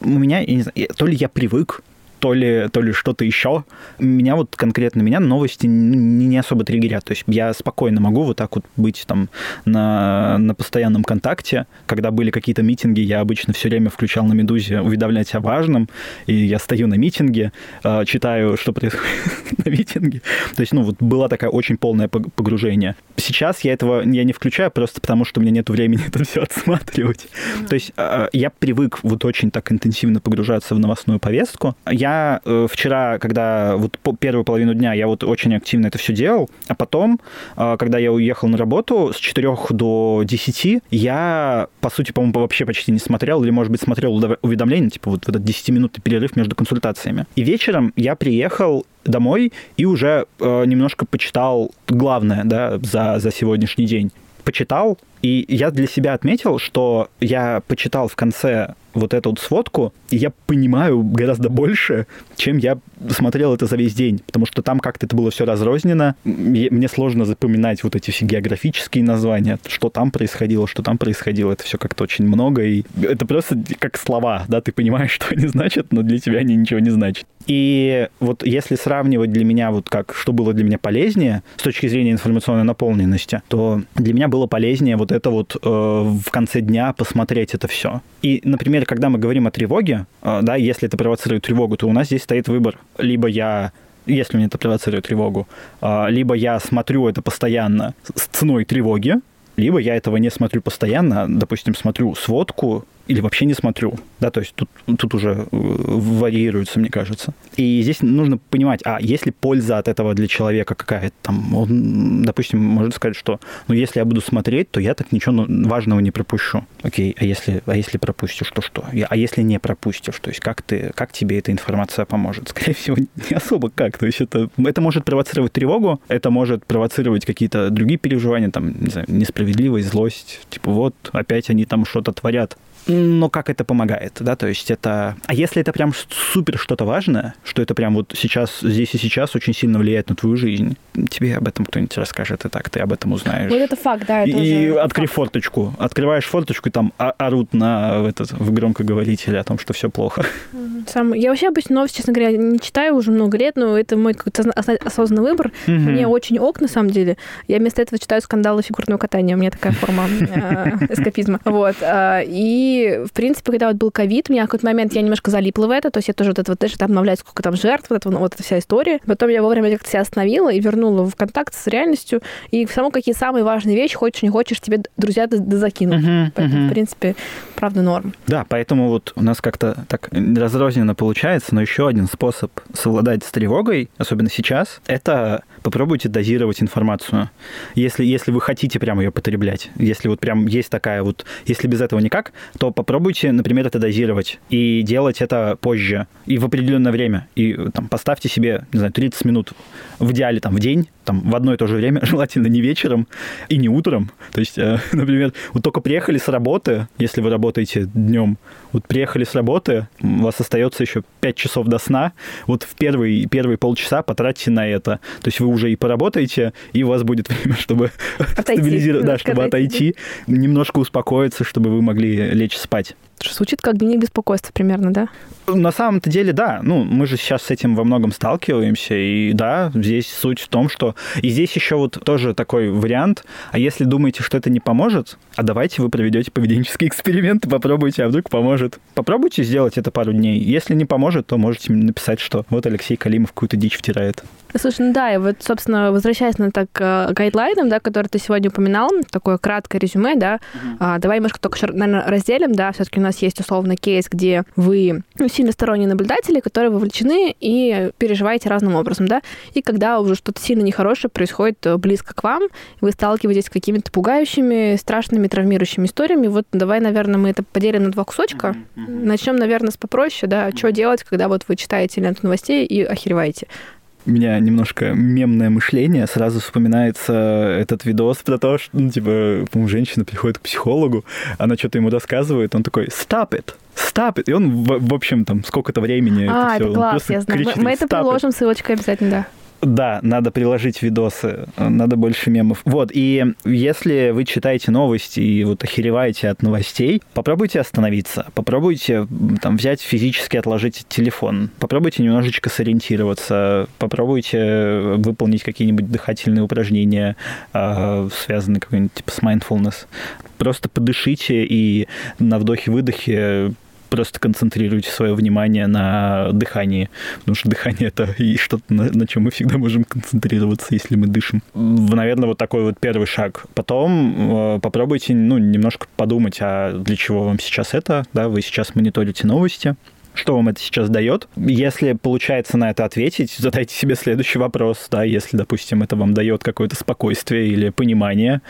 у меня, я не знаю, то ли я привык, то ли, то ли что-то еще. Меня вот конкретно, меня новости не, не особо триггерят. То есть я спокойно могу вот так вот быть там на, на постоянном контакте. Когда были какие-то митинги, я обычно все время включал на «Медузе» уведомлять о важном, и я стою на митинге, а, читаю, что происходит [laughs] на митинге. То есть, ну, вот была такая очень полное погружение. Сейчас я этого я не включаю просто потому, что у меня нет времени [laughs] это все отсматривать. То есть а, я привык вот очень так интенсивно погружаться в новостную повестку. Я э, вчера, когда вот по первую половину дня я вот очень активно это все делал, а потом, э, когда я уехал на работу с 4 до 10, я, по сути, по-моему, вообще почти не смотрел, или, может быть, смотрел уведомления, типа вот в этот 10-минутный перерыв между консультациями. И вечером я приехал домой и уже э, немножко почитал главное, да, за, за сегодняшний день. Почитал, и я для себя отметил, что я почитал в конце вот эту вот сводку, и я понимаю гораздо больше, чем я смотрел это за весь день, потому что там как-то это было все разрознено. Мне сложно запоминать вот эти все географические названия, что там происходило, что там происходило. Это все как-то очень много, и это просто как слова, да, ты понимаешь, [laughs] что они значат, но для тебя они ничего не значат. И вот если сравнивать для меня, вот как, что было для меня полезнее с точки зрения информационной наполненности, то для меня было полезнее вот это вот э, в конце дня посмотреть это все. И, например, когда мы говорим о тревоге, э, да, если это провоцирует тревогу, то у нас здесь стоит выбор. Либо я если мне это провоцирует тревогу, э, либо я смотрю это постоянно с ценой тревоги, либо я этого не смотрю постоянно, допустим, смотрю сводку или вообще не смотрю. Да, то есть тут, тут уже э, варьируется, мне кажется. И здесь нужно понимать, а есть ли польза от этого для человека какая-то там? Он, допустим, может сказать, что ну если я буду смотреть, то я так ничего ну, важного не пропущу. Окей, а если, а если пропустишь, то что? А если не пропустишь, то есть как, ты, как тебе эта информация поможет? [laughs] Скорее всего, не особо как. То есть это, это может провоцировать тревогу, это может провоцировать какие-то другие переживания, там, не знаю, несправедливость, злость. Типа вот, опять они там что-то творят но как это помогает, да, то есть это... А если это прям супер что-то важное, что это прям вот сейчас, здесь и сейчас очень сильно влияет на твою жизнь, тебе об этом кто-нибудь расскажет, и так ты об этом узнаешь. Вот это факт, да, это И уже открой факт. форточку, открываешь форточку, и там орут на в этот, в громкоговорителе о том, что все плохо. Сам... Я вообще обычно новости, честно говоря, не читаю уже много лет, но это мой какой-то осознанный выбор. Мгм. Мне очень ок, на самом деле. Я вместо этого читаю скандалы фигурного катания. У меня такая форма э, [laughs] эскапизма. Вот. а, И, в принципе, когда вот был ковид, у меня в какой-то момент я немножко залипла в это, то есть я тоже вот это вот, знаешь, там обновляю, сколько там жертв, вот, это, вот, эта вся история. Потом я вовремя как-то себя остановила и вернула в контакт с реальностью. И в самом какие самые важные вещи, хочешь, не хочешь, тебе друзья д- д- закинут. Мгм, Поэтому, мгм. в принципе, правда норм. Да, поэтому вот у нас как-то так разрозненно получается, но еще один способ совладать с тревогой, особенно сейчас, это попробуйте дозировать информацию. Если, если вы хотите прямо ее потреблять, если вот прям есть такая вот, если без этого никак, то попробуйте, например, это дозировать и делать это позже и в определенное время. И там поставьте себе, не знаю, 30 минут в идеале там в день, там в одно и то же время, [laughs] желательно не вечером и не утром. То есть, э, [laughs] например, вот только приехали с работы, если вы работаете днем, вот приехали с работы, у вас остается еще 5 часов до сна, вот в первые, первые полчаса потратьте на это. То есть вы уже и поработаете, и у вас будет [laughs] время, чтобы Отойти, стабилизировать, да, чтобы отойти, немножко успокоиться, чтобы вы могли лечь спать. Звучит как дневник беспокойства примерно, да? На самом-то деле, да. Ну, мы же сейчас с этим во многом сталкиваемся. И да, здесь суть в том, что... И здесь еще вот тоже такой вариант. А если думаете, что это не поможет, а давайте вы проведете поведенческий [laughs] эксперимент и попробуйте, а вдруг поможет. Попробуйте сделать это пару дней. Если не поможет, то можете написать, что вот Алексей Калимов какую-то дичь втирает. Слушай, ну да, и вот, собственно, возвращаясь на так к гайдлайнам, да, которые ты сегодня упоминал, такое краткое резюме, да, а, давай немножко только, наверное, разделим, да, все-таки нас есть условно кейс, где вы ну, сильно сторонние наблюдатели, которые вовлечены и переживаете разным образом, да, и когда уже что-то сильно нехорошее происходит э, близко к вам, вы сталкиваетесь с какими-то пугающими, страшными, травмирующими историями, вот давай, наверное, мы это поделим на два кусочка. Начнем, наверное, с попроще, да, что делать, когда вот вы читаете ленту новостей и охереваете. У меня немножко мемное мышление. Сразу вспоминается этот видос про то, что, ну, типа, по-моему, женщина приходит к психологу, она что-то ему рассказывает, он такой «stop it», «stop it», и он, в, в общем, там, сколько-то времени а, это класс, просто я знаю. Мы- кричит Мы это «stop it». приложим ссылочкой обязательно, да. Да, надо приложить видосы, надо больше мемов. Вот, и если вы читаете новости и вот охереваете от новостей, попробуйте остановиться, попробуйте там взять физически отложить телефон, попробуйте немножечко сориентироваться, попробуйте выполнить какие-нибудь дыхательные упражнения, э, связанные какой-нибудь типа с mindfulness. Просто подышите и на вдохе-выдохе просто концентрируйте свое внимание на дыхании, потому что дыхание это и что-то, на, на чем мы всегда можем концентрироваться, если мы дышим. Наверное, вот такой вот первый шаг. Потом э, попробуйте, ну, немножко подумать, а для чего вам сейчас это, да, вы сейчас мониторите новости, что вам это сейчас дает? Если получается на это ответить, задайте себе следующий вопрос, да, если, допустим, это вам дает какое-то спокойствие или понимание,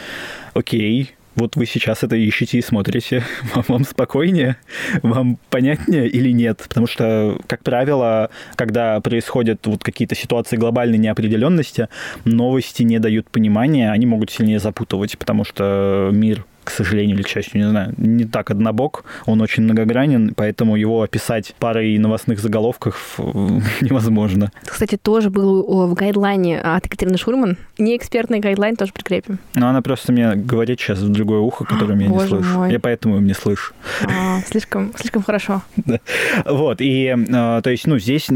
окей, вот вы сейчас это ищете и смотрите, [laughs] вам, вам спокойнее, вам понятнее или нет? Потому что, как правило, когда происходят вот какие-то ситуации глобальной неопределенности, новости не дают понимания, они могут сильнее запутывать, потому что мир к сожалению или к счастью, не знаю, не так однобок, он очень многогранен, поэтому его описать парой новостных заголовков [laughs] невозможно. Кстати, тоже был в гайдлайне от Екатерины Шурман. Неэкспертный гайдлайн тоже прикрепим. Но она просто мне говорит сейчас в другое ухо, которым я не слышу. Мой. Я поэтому им не слышу. А, слишком, слишком хорошо. [laughs] Да. Вот, и то есть, ну, здесь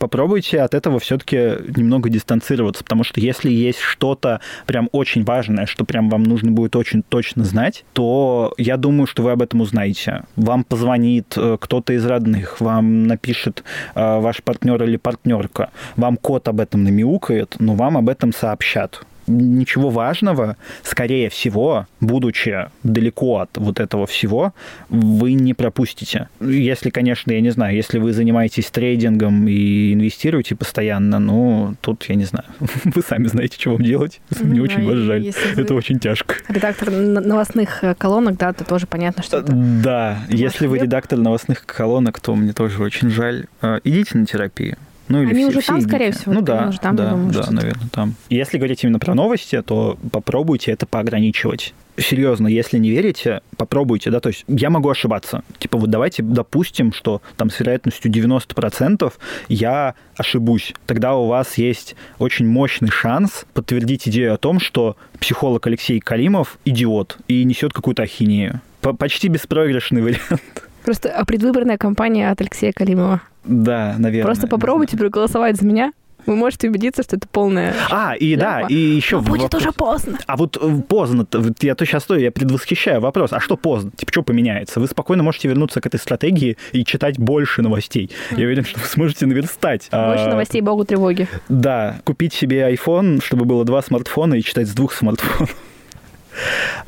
попробуйте от этого все-таки немного дистанцироваться, потому что если есть что-то прям очень важное, что прям вам нужно будет очень точно знать, то я думаю, что вы об этом узнаете. Вам позвонит э, кто-то из родных, вам напишет э, ваш партнер или партнерка, вам кот об этом намяукает, но вам об этом сообщат ничего важного, скорее всего, будучи далеко от вот этого всего, вы не пропустите. Если, конечно, я не знаю, если вы занимаетесь трейдингом и инвестируете постоянно, ну, тут, я не знаю, [laughs] вы сами знаете, что вам делать. Мне очень вас жаль. Это очень тяжко. Редактор новостных э, колонок, да, то тоже понятно, что это... Да, если вы редактор новостных колонок, то мне тоже очень жаль. Э, идите на терапию. Ну, или Они все, уже все там, идите. скорее всего? Ну да, уже там, да, думаю, да, наверное, там. Если говорить именно про новости, то попробуйте это поограничивать серьезно, если не верите, попробуйте, да, то есть я могу ошибаться. Типа вот давайте допустим, что там с вероятностью 90% я ошибусь. Тогда у вас есть очень мощный шанс подтвердить идею о том, что психолог Алексей Калимов идиот и несет какую-то ахинею. Почти беспроигрышный [laughs] вариант. Просто а предвыборная кампания от Алексея Калимова. Да, наверное. Просто попробуйте проголосовать за меня. Вы можете убедиться, что это полная. А, и да, и еще. Но будет вопрос. уже поздно. А вот э, поздно, я то сейчас стою, я предвосхищаю вопрос. А что поздно? Типа, что поменяется? Вы спокойно можете вернуться к этой стратегии и читать больше новостей. Я уверен, что вы сможете наверстать. Больше а, новостей богу тревоги. Да, купить себе iPhone, чтобы было два смартфона и читать с двух смартфонов.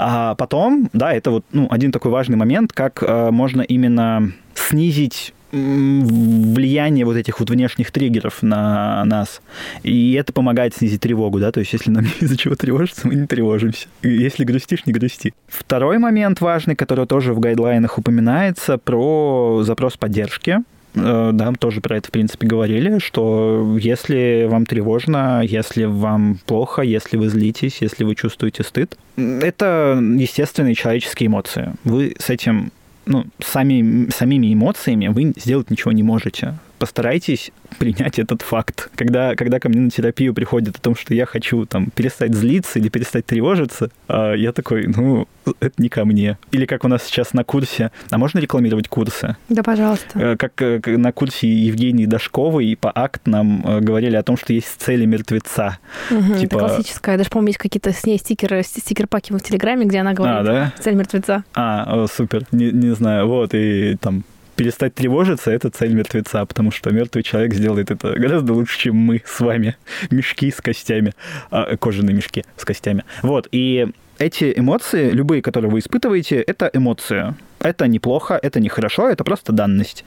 А потом, да, это вот ну, один такой важный момент, как э, можно именно снизить влияние вот этих вот внешних триггеров на нас. И это помогает снизить тревогу, да, то есть если нам [laughs] из-за чего тревожиться, мы не тревожимся. Если грустишь, не грусти. Второй момент важный, который тоже в гайдлайнах упоминается, про запрос поддержки. Э, да, тоже про это, в принципе, говорили, что если вам тревожно, если вам плохо, если вы злитесь, если вы чувствуете стыд, это естественные человеческие эмоции. Вы с этим ну, сами, самими эмоциями вы сделать ничего не можете постарайтесь принять этот факт. Когда, когда ко мне на терапию приходит о том, что я хочу там перестать злиться или перестать тревожиться, а я такой, ну, это не ко мне. Или как у нас сейчас на курсе, а можно рекламировать курсы? Да, пожалуйста. Э, как на курсе Евгении Дашковой по акт нам э, говорили о том, что есть цели мертвеца. Угу, типа... Это классическая. Даже, помню, есть какие-то с ней стикеры, стикер-паки в Телеграме, где она говорит а, да? цель мертвеца. А, о, супер. Не, не знаю. Вот, и там перестать тревожиться — это цель мертвеца, потому что мертвый человек сделает это гораздо лучше, чем мы с вами. [laughs] Мешки с костями, а, кожаные мешки с костями. Вот, и эти эмоции, любые, которые вы испытываете, это эмоции. Это неплохо, это нехорошо, это просто данность.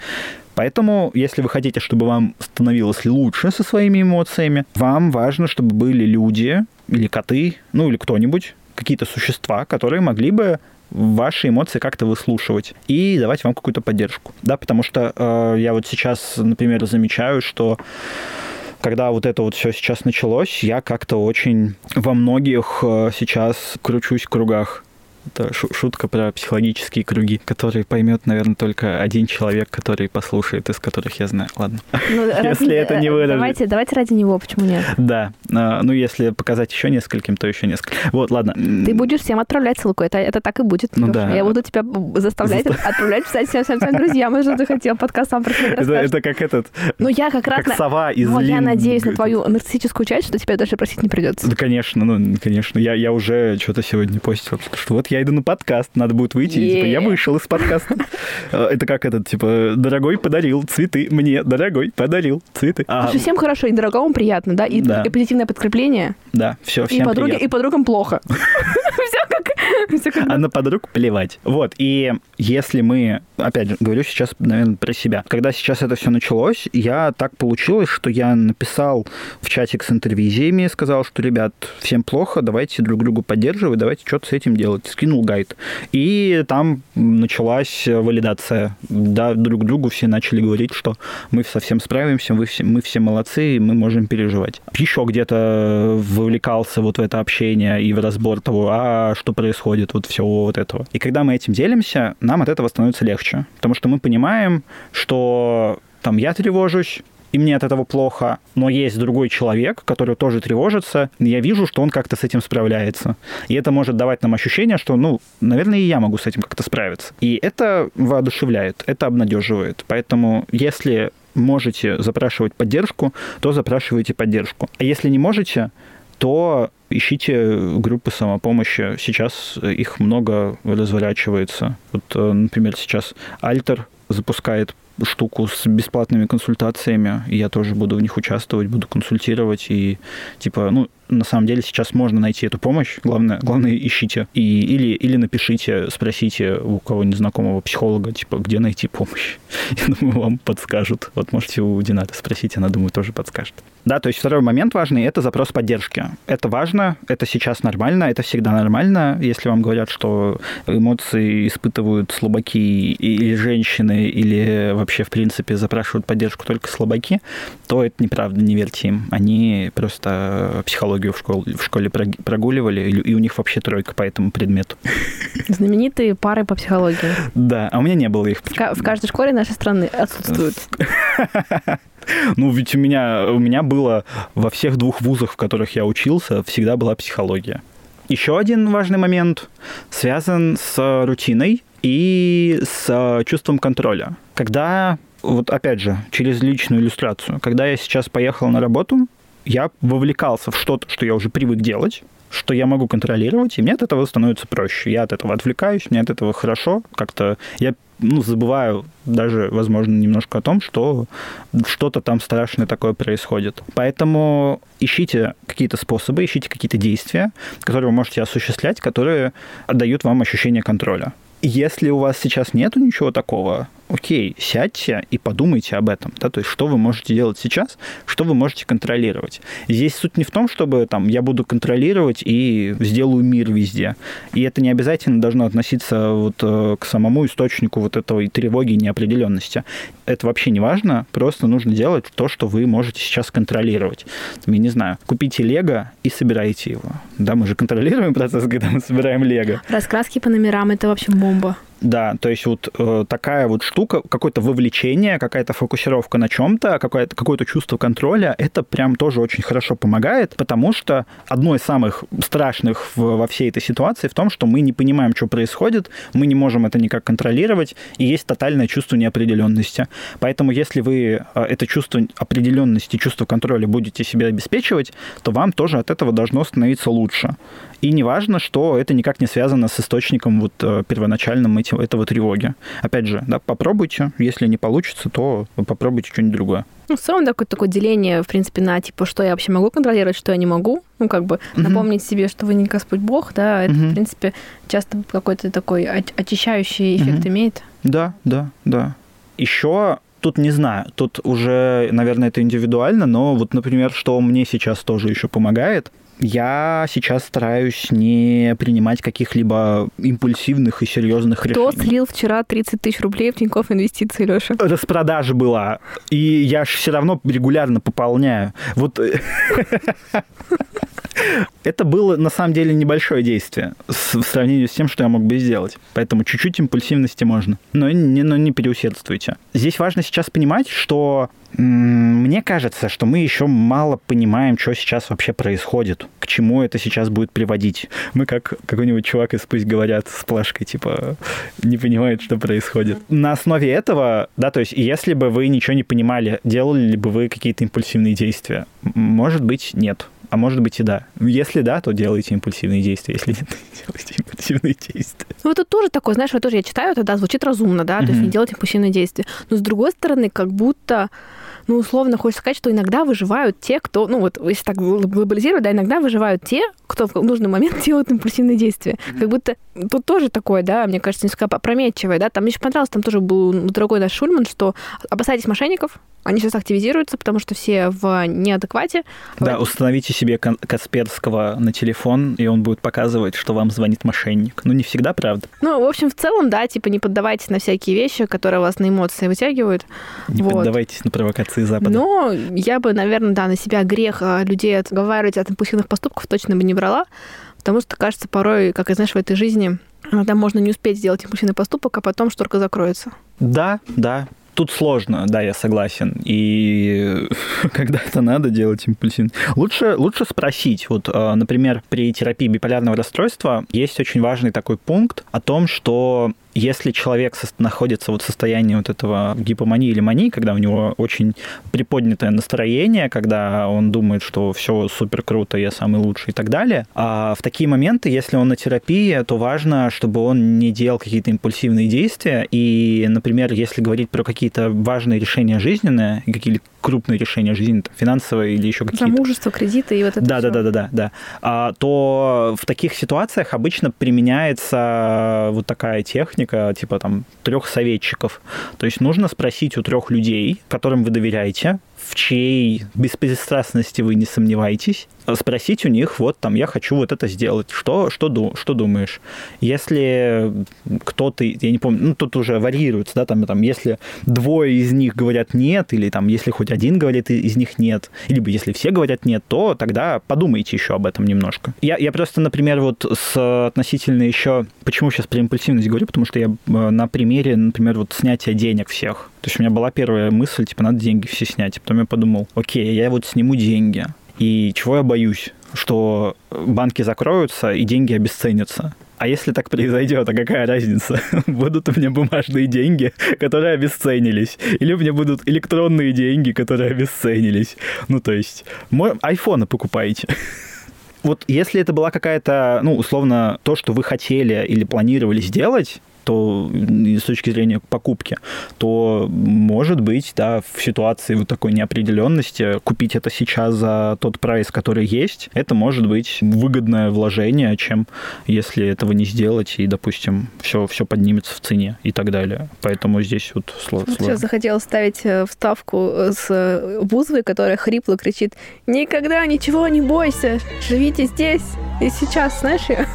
Поэтому, если вы хотите, чтобы вам становилось лучше со своими эмоциями, вам важно, чтобы были люди или коты, ну или кто-нибудь, какие-то существа, которые могли бы ваши эмоции как-то выслушивать и давать вам какую-то поддержку. Да, потому что э, я вот сейчас, например, замечаю, что когда вот это вот все сейчас началось, я как-то очень во многих э, сейчас кручусь в кругах это шутка про психологические круги, которые поймет, наверное, только один человек, который послушает, из которых я знаю. Ладно. Ну, [laughs] если ради... это не выражено. Давайте, давайте ради него, почему нет? Да. А, ну, если показать еще нескольким, то еще несколько. Вот, ладно. Ты будешь всем отправлять ссылку. Это, это так и будет. Ну да. Я буду тебя заставлять Застав... отправлять писать всем, всем своим друзьям, что ты хотел подкаст сам про это, это как этот... Ну, я как раз... Как сова из Ну, я надеюсь на твою нарциссическую часть, что тебя даже просить не придется. Да, конечно, ну, конечно. Я, я уже что-то сегодня постил, что вот я иду на подкаст, надо будет выйти, и, типа, я вышел из подкаста. [laughs] Э, это как этот, типа, дорогой подарил цветы мне, дорогой подарил цветы. А... Всем хорошо, и дорогому приятно, да? И, да. и позитивное подкрепление. Да, все, всем и И подругам плохо. [laughs] Все как... А на подруг плевать. Вот, и если мы, опять же, говорю сейчас, наверное, про себя. Когда сейчас это все началось, я так получилось, что я написал в чатик с интервизиями, сказал, что, ребят, всем плохо, давайте друг другу поддерживать, давайте что-то с этим делать. Скинул гайд. И там началась валидация. Да, друг другу все начали говорить, что мы совсем справимся, мы все, мы все молодцы, и мы можем переживать. Еще где-то вовлекался вот в это общение и в разбор того, а что происходит, вот всего вот этого. И когда мы этим делимся, нам от этого становится легче, потому что мы понимаем, что там я тревожусь, и мне от этого плохо, но есть другой человек, который тоже тревожится, и я вижу, что он как-то с этим справляется. И это может давать нам ощущение, что, ну, наверное, и я могу с этим как-то справиться. И это воодушевляет, это обнадеживает. Поэтому, если можете запрашивать поддержку, то запрашивайте поддержку. А если не можете, то ищите группы самопомощи. Сейчас их много разворачивается. Вот, э, например, сейчас Альтер запускает штуку с бесплатными консультациями, и я тоже буду в них участвовать, буду консультировать, и типа, ну, на самом деле сейчас можно найти эту помощь. Главное, главное ищите. И, или, или напишите, спросите у кого незнакомого психолога, типа, где найти помощь. [laughs] Я думаю, вам подскажут. Вот можете у Динаты спросить, она, думаю, тоже подскажет. Да, то есть второй момент важный – это запрос поддержки. Это важно, это сейчас нормально, это всегда нормально. Если вам говорят, что эмоции испытывают слабаки или женщины, или вообще, в принципе, запрашивают поддержку только слабаки, то это неправда, не верьте им. Они просто психологию психологию в школе, в школе прогуливали, и у них вообще тройка по этому предмету. [laughs] Знаменитые пары по психологии. Да, а у меня не было их. В, в каждой школе нашей страны отсутствуют. [laughs] Ну, ведь у меня, у меня было во всех двух вузах, в которых я учился, всегда была психология. Еще один важный момент связан с рутиной и с чувством контроля. Когда, вот опять же, через личную иллюстрацию, когда я сейчас поехал на работу, я вовлекался в что-то, что я уже привык делать, что я могу контролировать, и мне от этого становится проще. Я от этого отвлекаюсь, мне от этого хорошо. Как-то я ну, забываю даже, возможно, немножко о том, что что-то там страшное такое происходит. Поэтому ищите какие-то способы, ищите какие-то действия, которые вы можете осуществлять, которые отдают вам ощущение контроля. Если у вас сейчас нету ничего такого, окей, сядьте и подумайте об этом, да, то есть что вы можете делать сейчас, что вы можете контролировать. Здесь суть не в том, чтобы там я буду контролировать и сделаю мир везде. И это не обязательно должно относиться вот э, к самому источнику вот этого тревоги и неопределенности. Это вообще не важно, просто нужно делать то, что вы можете сейчас контролировать. Я не знаю, купите лего и собирайте его. Да, мы же контролируем [laughs] процесс, когда мы собираем лего. Раскраски по номерам — это вообще бомба бомба. Да, то есть вот э, такая вот штука, какое-то вовлечение, какая-то фокусировка на чем-то, какое-то, какое-то чувство контроля, это прям тоже очень хорошо помогает, потому что одно из самых страшных в, во всей этой ситуации в том, что мы не понимаем, что происходит, мы не можем это никак контролировать, и есть тотальное чувство неопределенности. Поэтому если вы э, это чувство определенности, чувство контроля будете себе обеспечивать, то вам тоже от этого должно становиться лучше. И неважно, что это никак не связано с источником вот э, первоначальным этим, этого тревоги. Опять же, да, попробуйте. Если не получится, то попробуйте что-нибудь другое. Ну, в целом такое, такое деление, в принципе, на типа, что я вообще могу контролировать, что я не могу. Ну, как бы угу. напомнить себе, что вы не Господь Бог, да, это, угу. в принципе, часто какой-то такой очищающий эффект угу. имеет. Да, да, да. Еще тут не знаю, тут уже, наверное, это индивидуально, но вот, например, что мне сейчас тоже еще помогает, я сейчас стараюсь не принимать каких-либо импульсивных и серьезных Кто решений. Кто слил вчера 30 тысяч рублей в Тинькофф инвестиции, Леша? Распродажа была. И я же все равно регулярно пополняю. Вот [laughs] Это было, на самом деле, небольшое действие в сравнении с тем, что я мог бы сделать. Поэтому чуть-чуть импульсивности можно. Но не, но не переусердствуйте. Здесь важно сейчас понимать, что мне кажется, что мы еще мало понимаем, что сейчас вообще происходит, к чему это сейчас будет приводить. Мы как какой-нибудь чувак из «Пусть говорят» с плашкой, типа, не понимает, что происходит. На основе этого, да, то есть если бы вы ничего не понимали, делали ли бы вы какие-то импульсивные действия? Может быть, нет а может быть и да. Если да, то делайте импульсивные действия, если нет, [laughs] делайте импульсивные действия. Ну, это тоже такое, знаешь, вот тоже я читаю, тогда звучит разумно, да, то есть не делать импульсивные действия. Но с другой стороны, как будто ну, условно хочется сказать, что иногда выживают те, кто, ну, вот, если так глобализировать, да, иногда выживают те, кто в нужный момент [laughs] делает импульсивные действия. Как будто тут тоже такое, да, мне кажется, несколько опрометчивое, да, там мне еще понравилось, там тоже был дорогой наш Шульман, что опасайтесь мошенников, они сейчас активизируются, потому что все в неадеквате. Да, установите себе Касперского на телефон, и он будет показывать, что вам звонит мошенник. Ну, не всегда, правда. Ну, в общем, в целом, да, типа не поддавайтесь на всякие вещи, которые вас на эмоции вытягивают. Не вот. поддавайтесь на провокации Запада. Но я бы, наверное, да, на себя грех а, людей отговаривать от импульсивных поступков точно бы не брала, Потому что, кажется, порой, как и знаешь, в этой жизни, иногда можно не успеть сделать импульсивный поступок, а потом шторка закроется. Да, да, Тут сложно, да, я согласен. И [laughs] когда это надо делать импульсивно. Лучше, лучше спросить. Вот, а, например, при терапии биполярного расстройства есть очень важный такой пункт о том, что если человек находится вот в состоянии вот этого гипомании или мании, когда у него очень приподнятое настроение, когда он думает, что все супер круто, я самый лучший и так далее, а в такие моменты, если он на терапии, то важно, чтобы он не делал какие-то импульсивные действия. И, например, если говорить про какие-то важные решения жизненные, какие-то крупные решения жизни, там, финансовые или еще какие-то. Замужество, кредиты и вот это Да, да, да, да, да, да. А, то в таких ситуациях обычно применяется вот такая техника, типа там трех советчиков. То есть нужно спросить у трех людей, которым вы доверяете, в чьей беспристрастности вы не сомневаетесь, спросить у них, вот там, я хочу вот это сделать, что, что, что думаешь? Если кто-то, я не помню, ну, тут уже варьируется, да, там, там, если двое из них говорят нет, или там, если хоть один говорит из них нет, либо если все говорят нет, то тогда подумайте еще об этом немножко. Я, я просто, например, вот с относительно еще, почему сейчас про импульсивность говорю, потому что я э, на примере, например, вот снятия денег всех. То есть у меня была первая мысль, типа, надо деньги все снять. Потом я подумал, окей, я вот сниму деньги. И чего я боюсь? Что банки закроются и деньги обесценятся. А если так произойдет, а какая разница? [laughs] будут у меня бумажные деньги, которые обесценились, или у меня будут электронные деньги, которые обесценились. Ну, то есть, мой айфоны покупаете. [laughs] вот если это была какая-то, ну, условно, то, что вы хотели или планировали сделать, то с точки зрения покупки, то может быть, да, в ситуации вот такой неопределенности купить это сейчас за тот прайс, который есть, это может быть выгодное вложение, чем если этого не сделать и, допустим, все, все поднимется в цене и так далее. Поэтому здесь вот сложно. Сейчас захотела ставить э, вставку э, с э, Бузовой, которая хрипло кричит «Никогда ничего не бойся, живите здесь и сейчас», знаешь ее?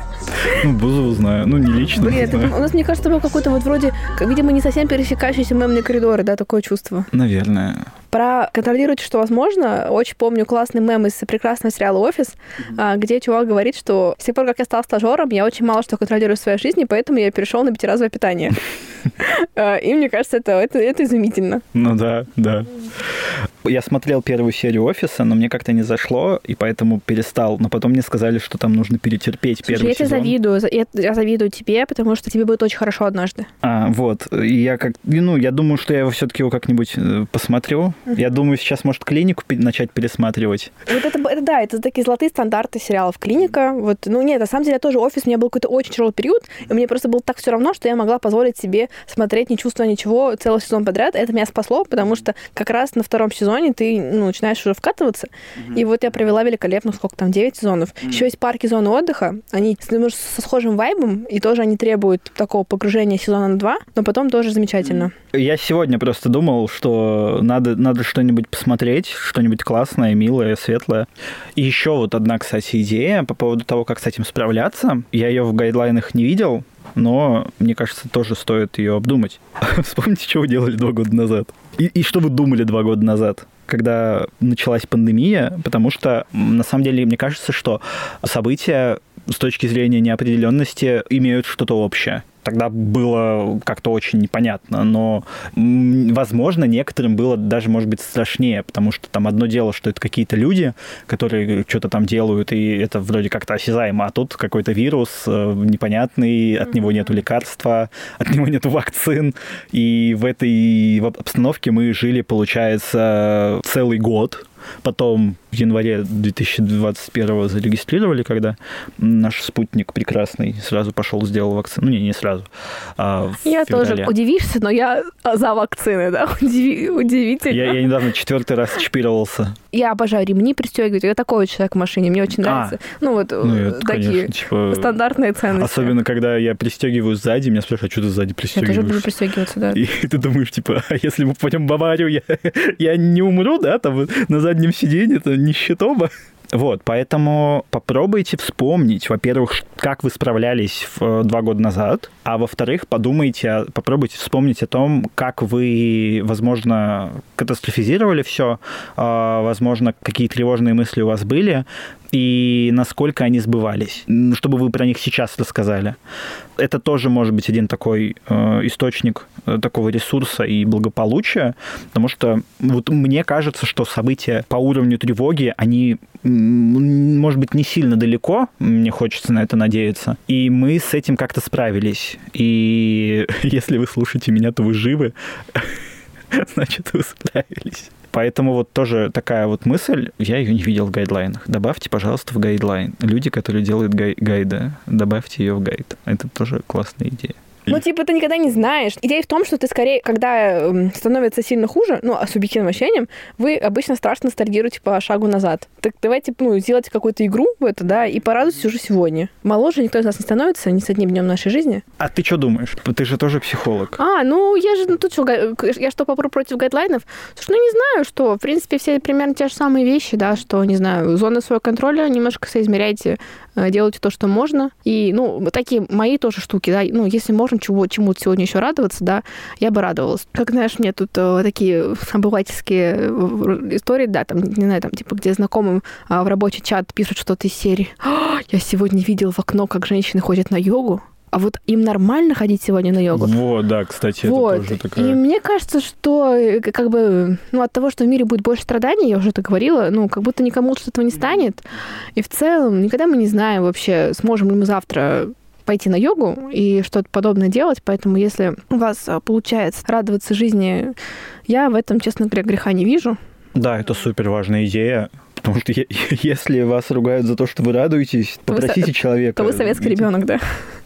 Ну, Бузову знаю. Ну, не лично. Блин, это, у нас, мне кажется, был какой-то вот вроде, видимо, не совсем пересекающийся мемные коридоры, да, такое чувство. Наверное. Про контролируйте, что возможно. Очень помню классный мем из прекрасного сериала «Офис», mm-hmm. где чувак говорит, что с тех пор, как я стал стажером, я очень мало что контролирую в своей жизни, поэтому я перешел на пятиразовое питание. [laughs] А, и мне кажется, это, это, это изумительно. Ну да, да. Я смотрел первую серию «Офиса», но мне как-то не зашло, и поэтому перестал. Но потом мне сказали, что там нужно перетерпеть Слушай, первый я тебе завидую. Я, я завидую тебе, потому что тебе будет очень хорошо однажды. А, вот. И я как... Ну, я думаю, что я его все-таки его как-нибудь э, посмотрю. Uh-huh. Я думаю, сейчас, может, клинику начать пересматривать. Вот это, это, да, это такие золотые стандарты сериалов. Клиника. Вот, ну, нет, на самом деле, тоже офис. У меня был какой-то очень тяжелый период, и мне просто было так все равно, что я могла позволить себе смотреть, не чувствуя ничего, целый сезон подряд. Это меня спасло, потому что как раз на втором сезоне ты ну, начинаешь уже вкатываться. Mm-hmm. И вот я провела великолепно, сколько там, 9 сезонов. Mm-hmm. Еще есть парки зоны отдыха. Они со схожим вайбом, и тоже они требуют такого погружения сезона на 2, но потом тоже замечательно. Я сегодня просто думал, что надо, надо что-нибудь посмотреть, что-нибудь классное, милое, светлое. И еще вот одна, кстати, идея по поводу того, как с этим справляться. Я ее в гайдлайнах не видел, но мне кажется, тоже стоит ее обдумать. [laughs] Вспомните, что вы делали два года назад. И, и что вы думали два года назад когда началась пандемия, потому что, на самом деле, мне кажется, что события с точки зрения неопределенности имеют что-то общее тогда было как-то очень непонятно, но, возможно, некоторым было даже, может быть, страшнее, потому что там одно дело, что это какие-то люди, которые что-то там делают, и это вроде как-то осязаемо, а тут какой-то вирус э, непонятный, от него нету лекарства, [laughs] от него нету вакцин, и в этой обстановке мы жили, получается, целый год, Потом в январе 2021 зарегистрировали, когда наш спутник прекрасный сразу пошел, сделал вакцину. Ну, не, не сразу. А я феврале. тоже удивишься, но я за вакцины, да, [laughs] Удиви- удивительно. Я, я недавно четвертый раз чипировался. Я обожаю ремни пристегивать. Я такой человек в машине, мне очень а. нравится. А, ну, вот ну, это, такие конечно, типа, стандартные ценности. Особенно, когда я пристегиваю сзади, меня спрашивают, а что ты сзади пристегиваешь? Я тоже буду пристегиваться, да. И [laughs] ты думаешь, типа, а если мы пойдем в аварию, я, [laughs] я не умру, да, там на заднем сиденье, это нищетоба. [laughs] Вот, поэтому попробуйте вспомнить, во-первых, как вы справлялись в, два года назад, а во-вторых, подумайте, попробуйте вспомнить о том, как вы, возможно, катастрофизировали все, а, возможно, какие тревожные мысли у вас были, и насколько они сбывались, чтобы вы про них сейчас рассказали. Это тоже может быть один такой э, источник э, такого ресурса и благополучия, потому что вот мне кажется, что события по уровню тревоги, они, может быть, не сильно далеко, мне хочется на это надеяться, и мы с этим как-то справились. И [laughs] если вы слушаете меня, то вы живы, [laughs] значит, вы справились. Поэтому вот тоже такая вот мысль, я ее не видел в гайдлайнах. Добавьте, пожалуйста, в гайдлайн. Люди, которые делают гай- гайды, добавьте ее в гайд. Это тоже классная идея. Ну, типа, ты никогда не знаешь. Идея в том, что ты скорее, когда эм, становится сильно хуже, ну, а субъективным ощущением, вы обычно страшно ностальгируете по шагу назад. Так давайте, ну, сделайте какую-то игру в это, да, и порадуйтесь уже сегодня. Моложе никто из нас не становится ни с одним днем нашей жизни. А ты что думаешь? Ты же тоже психолог. А, ну, я же, ну, тут что, я что, попру против гайдлайнов? Слушай, ну, не знаю, что, в принципе, все примерно те же самые вещи, да, что, не знаю, зоны своего контроля немножко соизмеряйте, делайте то, что можно. И, ну, такие мои тоже штуки, да, ну, если можно чего, чему-то сегодня еще радоваться, да, я бы радовалась. Как, знаешь, мне тут э, такие обывательские э, истории, да, там, не знаю, там, типа, где знакомым э, в рабочий чат пишут что-то из серии «А, «Я сегодня видел в окно, как женщины ходят на йогу». А вот им нормально ходить сегодня на йогу? Вот, да, кстати, вот. это тоже такая... И мне кажется, что э, как бы, ну, от того, что в мире будет больше страданий, я уже это говорила, ну, как будто никому от этого не станет. И в целом, никогда мы не знаем вообще, сможем ли мы завтра пойти на йогу и что-то подобное делать. Поэтому, если у вас а, получается радоваться жизни, я в этом, честно говоря, греха не вижу. Да, это супер важная идея. Потому что [laughs] если вас ругают за то, что вы радуетесь, попросите вы, человека. То вы советский ребенок, да.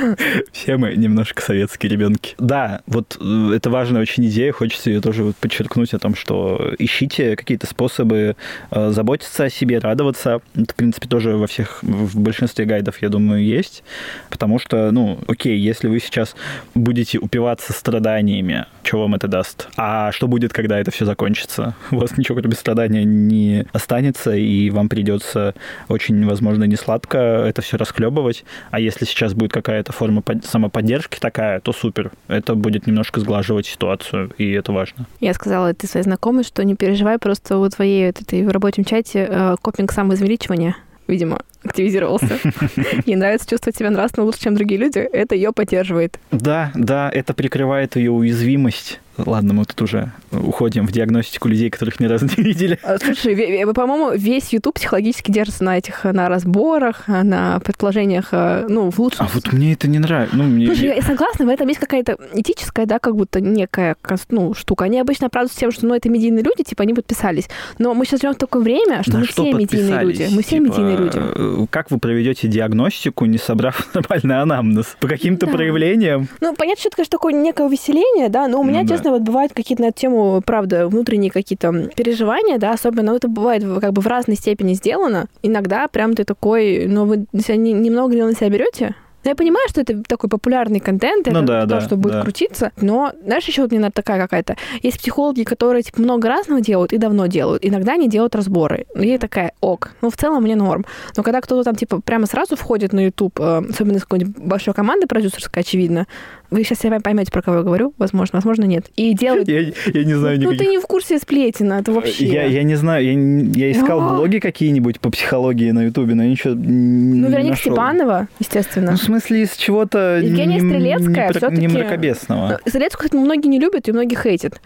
[laughs] Все мы немножко советские ребенки. Да, вот э, это важная очень идея, хочется ее тоже вот подчеркнуть о том, что ищите какие-то способы э, заботиться о себе, радоваться. Это, в принципе, тоже во всех, в большинстве гайдов, я думаю, есть. Потому что, ну, окей, если вы сейчас будете упиваться страданиями, что вам это даст? А что будет, когда это все закончится? У вас ничего кроме страдания не останется, и вам придется очень, возможно, не сладко это все расхлебывать. А если сейчас будет какая-то форма самоподдержки такая, то супер. Это будет немножко сглаживать ситуацию, и это важно. Я сказала ты своей знакомой, что не переживай, просто у твоей вот этой в рабочем чате э, копинг самоизвеличивания, видимо, активизировался. [laughs] Ей нравится чувствовать себя нравственно лучше, чем другие люди. Это ее поддерживает. Да, да, это прикрывает ее уязвимость Ладно, мы тут уже уходим в диагностику людей, которых ни разу не видели. А, слушай, по-моему, весь YouTube психологически держится на этих, на разборах, на предположениях, э, ну, в лучшем... А вот мне это не нравится. Ну, мне... Слушай, я согласна, в этом есть какая-то этическая, да, как будто некая, ну, штука. Они обычно оправдываются тем, что, ну, это медийные люди, типа, они подписались. Но мы сейчас живем в такое время, что на мы что все медийные люди. Мы все типа, медийные люди. Э, как вы проведете диагностику, не собрав [laughs] нормальный анамнез? По каким-то да. проявлениям? Ну, понятно, что это, конечно, такое некое увеселение, да, но у меня, ну, честно, да. Вот бывают какие-то на эту тему, правда, внутренние какие-то переживания, да, особенно это бывает как бы в разной степени сделано. Иногда прям ты такой, ну, вы немного ли на себя берете, я понимаю, что это такой популярный контент, это ну, да, то, да, что будет да. крутиться, но, знаешь, еще вот мне надо такая какая-то... Есть психологи, которые, типа, много разного делают и давно делают. Иногда они делают разборы. И я такая, ок. Ну, в целом мне норм. Но когда кто-то там, типа, прямо сразу входит на YouTube, э, особенно с какой-нибудь большой команды продюсерской, очевидно, вы сейчас поймете, про кого я говорю, возможно, возможно, нет. И делают... Я, я не знаю никаких... Ну, ты не в курсе сплетен, это вообще... Я, я не знаю, я, я искал О! блоги какие-нибудь по психологии на Ютубе, но ничего Ну, Вероника нашел. Степанова, естественно. Ну, в смысле, из чего-то Евгения не, Стрелецкая не, не, не мракобесного. Ну, Стрелецкую, кстати, многие не любят и многие хейтят.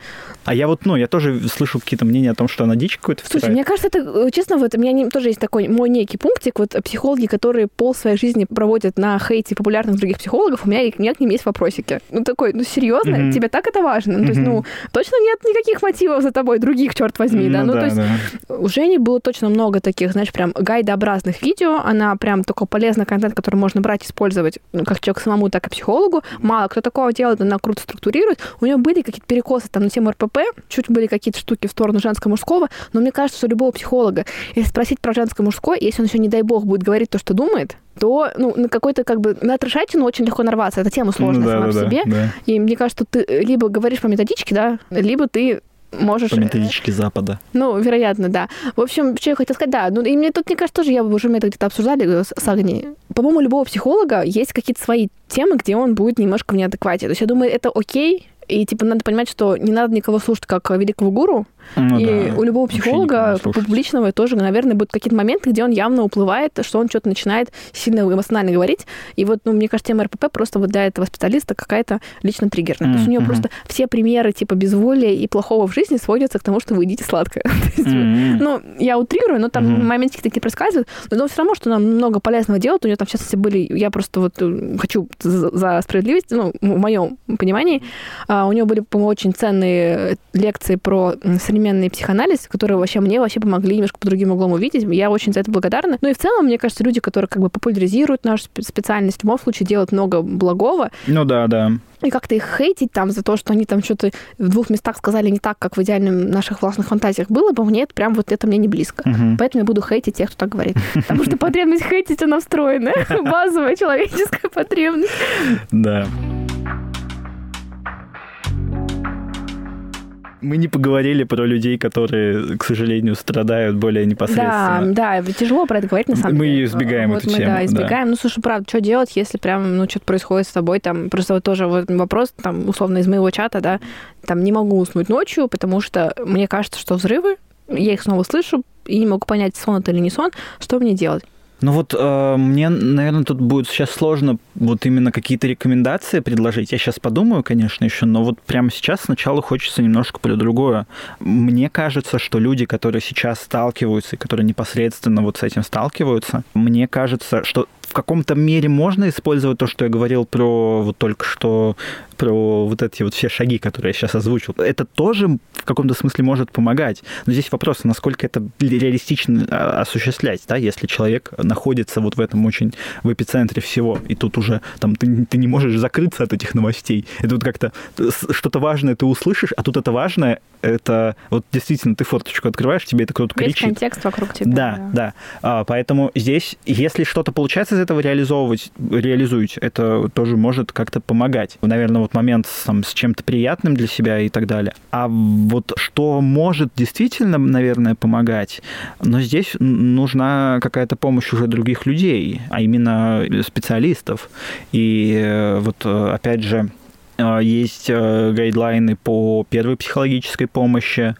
А я вот, ну, я тоже слышу какие-то мнения о том, что она дичь какой-то Слушай, мне кажется, это, э, честно, вот у меня не, тоже есть такой мой некий пунктик, вот психологи, которые пол своей жизни проводят на хейте популярных других психологов, у меня, у меня к ним есть вопросики. Ну, такой, ну серьезно, mm-hmm. тебе так это важно? Ну, то есть, ну, точно нет никаких мотивов за тобой, других, черт возьми, да? Ну, ну да, то есть да. у Жени было точно много таких, знаешь, прям гайдообразных видео, она прям такой полезный контент, который можно брать, использовать, ну, как человек самому, так и психологу. Мало кто такого делает, она круто структурирует. У нее были какие-то перекосы там на тему РПП, чуть были какие-то штуки в сторону женско-мужского, но мне кажется, что любого психолога, если спросить про женско-мужское, если он еще, не дай бог, будет говорить то, что думает, то ну, на какой-то как бы на трешатину очень легко нарваться. Эта тема сложная ну, да, сама да, в себе. Да. И мне кажется, что ты либо говоришь по методичке, да, либо ты можешь... По методичке Запада. Ну, вероятно, да. В общем, что я хотела сказать, да. Ну, и мне тут, мне кажется, тоже, я уже мы это где-то обсуждали с, с Агнией. По-моему, у любого психолога есть какие-то свои темы, где он будет немножко в неадеквате. То есть я думаю, это окей, и, типа, надо понимать, что не надо никого слушать как великого гуру, Ну, и да. у любого психолога публичного тоже, наверное, будут какие-то моменты, где он явно уплывает, что он что-то начинает сильно эмоционально говорить. И вот, ну, мне кажется, тема РПП просто вот для этого специалиста какая-то лично триггерная. Mm-hmm. То есть у него просто все примеры типа безволия и плохого в жизни сводятся к тому, что вы едите сладкое. [laughs] mm-hmm. Ну, я утрирую, но там mm-hmm. моментики такие проскальзывают, но все равно, что нам много полезного делают. У него там, сейчас частности, были... Я просто вот э, хочу за справедливость, ну, в моем понимании, а, у него были, по-моему, очень ценные лекции про современный психоанализ, которые вообще мне вообще помогли немножко по другим углом увидеть. Я очень за это благодарна. Ну и в целом, мне кажется, люди, которые как бы популяризируют нашу специальность, в любом случае делают много благого. Ну да, да и как-то их хейтить там за то, что они там что-то в двух местах сказали не так, как в идеальных наших властных фантазиях было бы, мне это прям вот это мне не близко. Угу. Поэтому я буду хейтить тех, кто так говорит. [laughs] Потому что потребность хейтить, она встроенная. [laughs] Базовая человеческая потребность. Да. Мы не поговорили про людей, которые, к сожалению, страдают более непосредственно. Да, да, тяжело про это говорить, на самом мы деле. Мы избегаем вот эту мы, тему. Да, избегаем. Да. Ну, слушай, правда, что делать, если прям, ну, что-то происходит с тобой, там, просто вот тоже вот вопрос, там, условно, из моего чата, да, там, не могу уснуть ночью, потому что мне кажется, что взрывы, я их снова слышу, и не могу понять, сон это или не сон, что мне делать? Ну вот э, мне, наверное, тут будет сейчас сложно вот именно какие-то рекомендации предложить. Я сейчас подумаю, конечно, еще, но вот прямо сейчас сначала хочется немножко про другое. Мне кажется, что люди, которые сейчас сталкиваются и которые непосредственно вот с этим сталкиваются, мне кажется, что в каком-то мере можно использовать то, что я говорил про вот только что про вот эти вот все шаги, которые я сейчас озвучил. Это тоже в каком-то смысле может помогать. Но здесь вопрос, насколько это реалистично а, осуществлять, да, если человек находится вот в этом очень в эпицентре всего, и тут уже там ты, ты не можешь закрыться от этих новостей. Это вот как-то что-то важное ты услышишь, а тут это важное, это вот действительно ты форточку открываешь, тебе это кто-то кричит. Весь контекст вокруг тебя. Да, да. да. А, поэтому здесь, если что-то получается из этого реализовывать, реализуете, это тоже может как-то помогать. Наверное, вот момент там, с чем-то приятным для себя и так далее. А вот что может действительно, наверное, помогать, но здесь нужна какая-то помощь уже других людей, а именно специалистов. И э, вот э, опять же, э, есть гайдлайны по первой психологической помощи,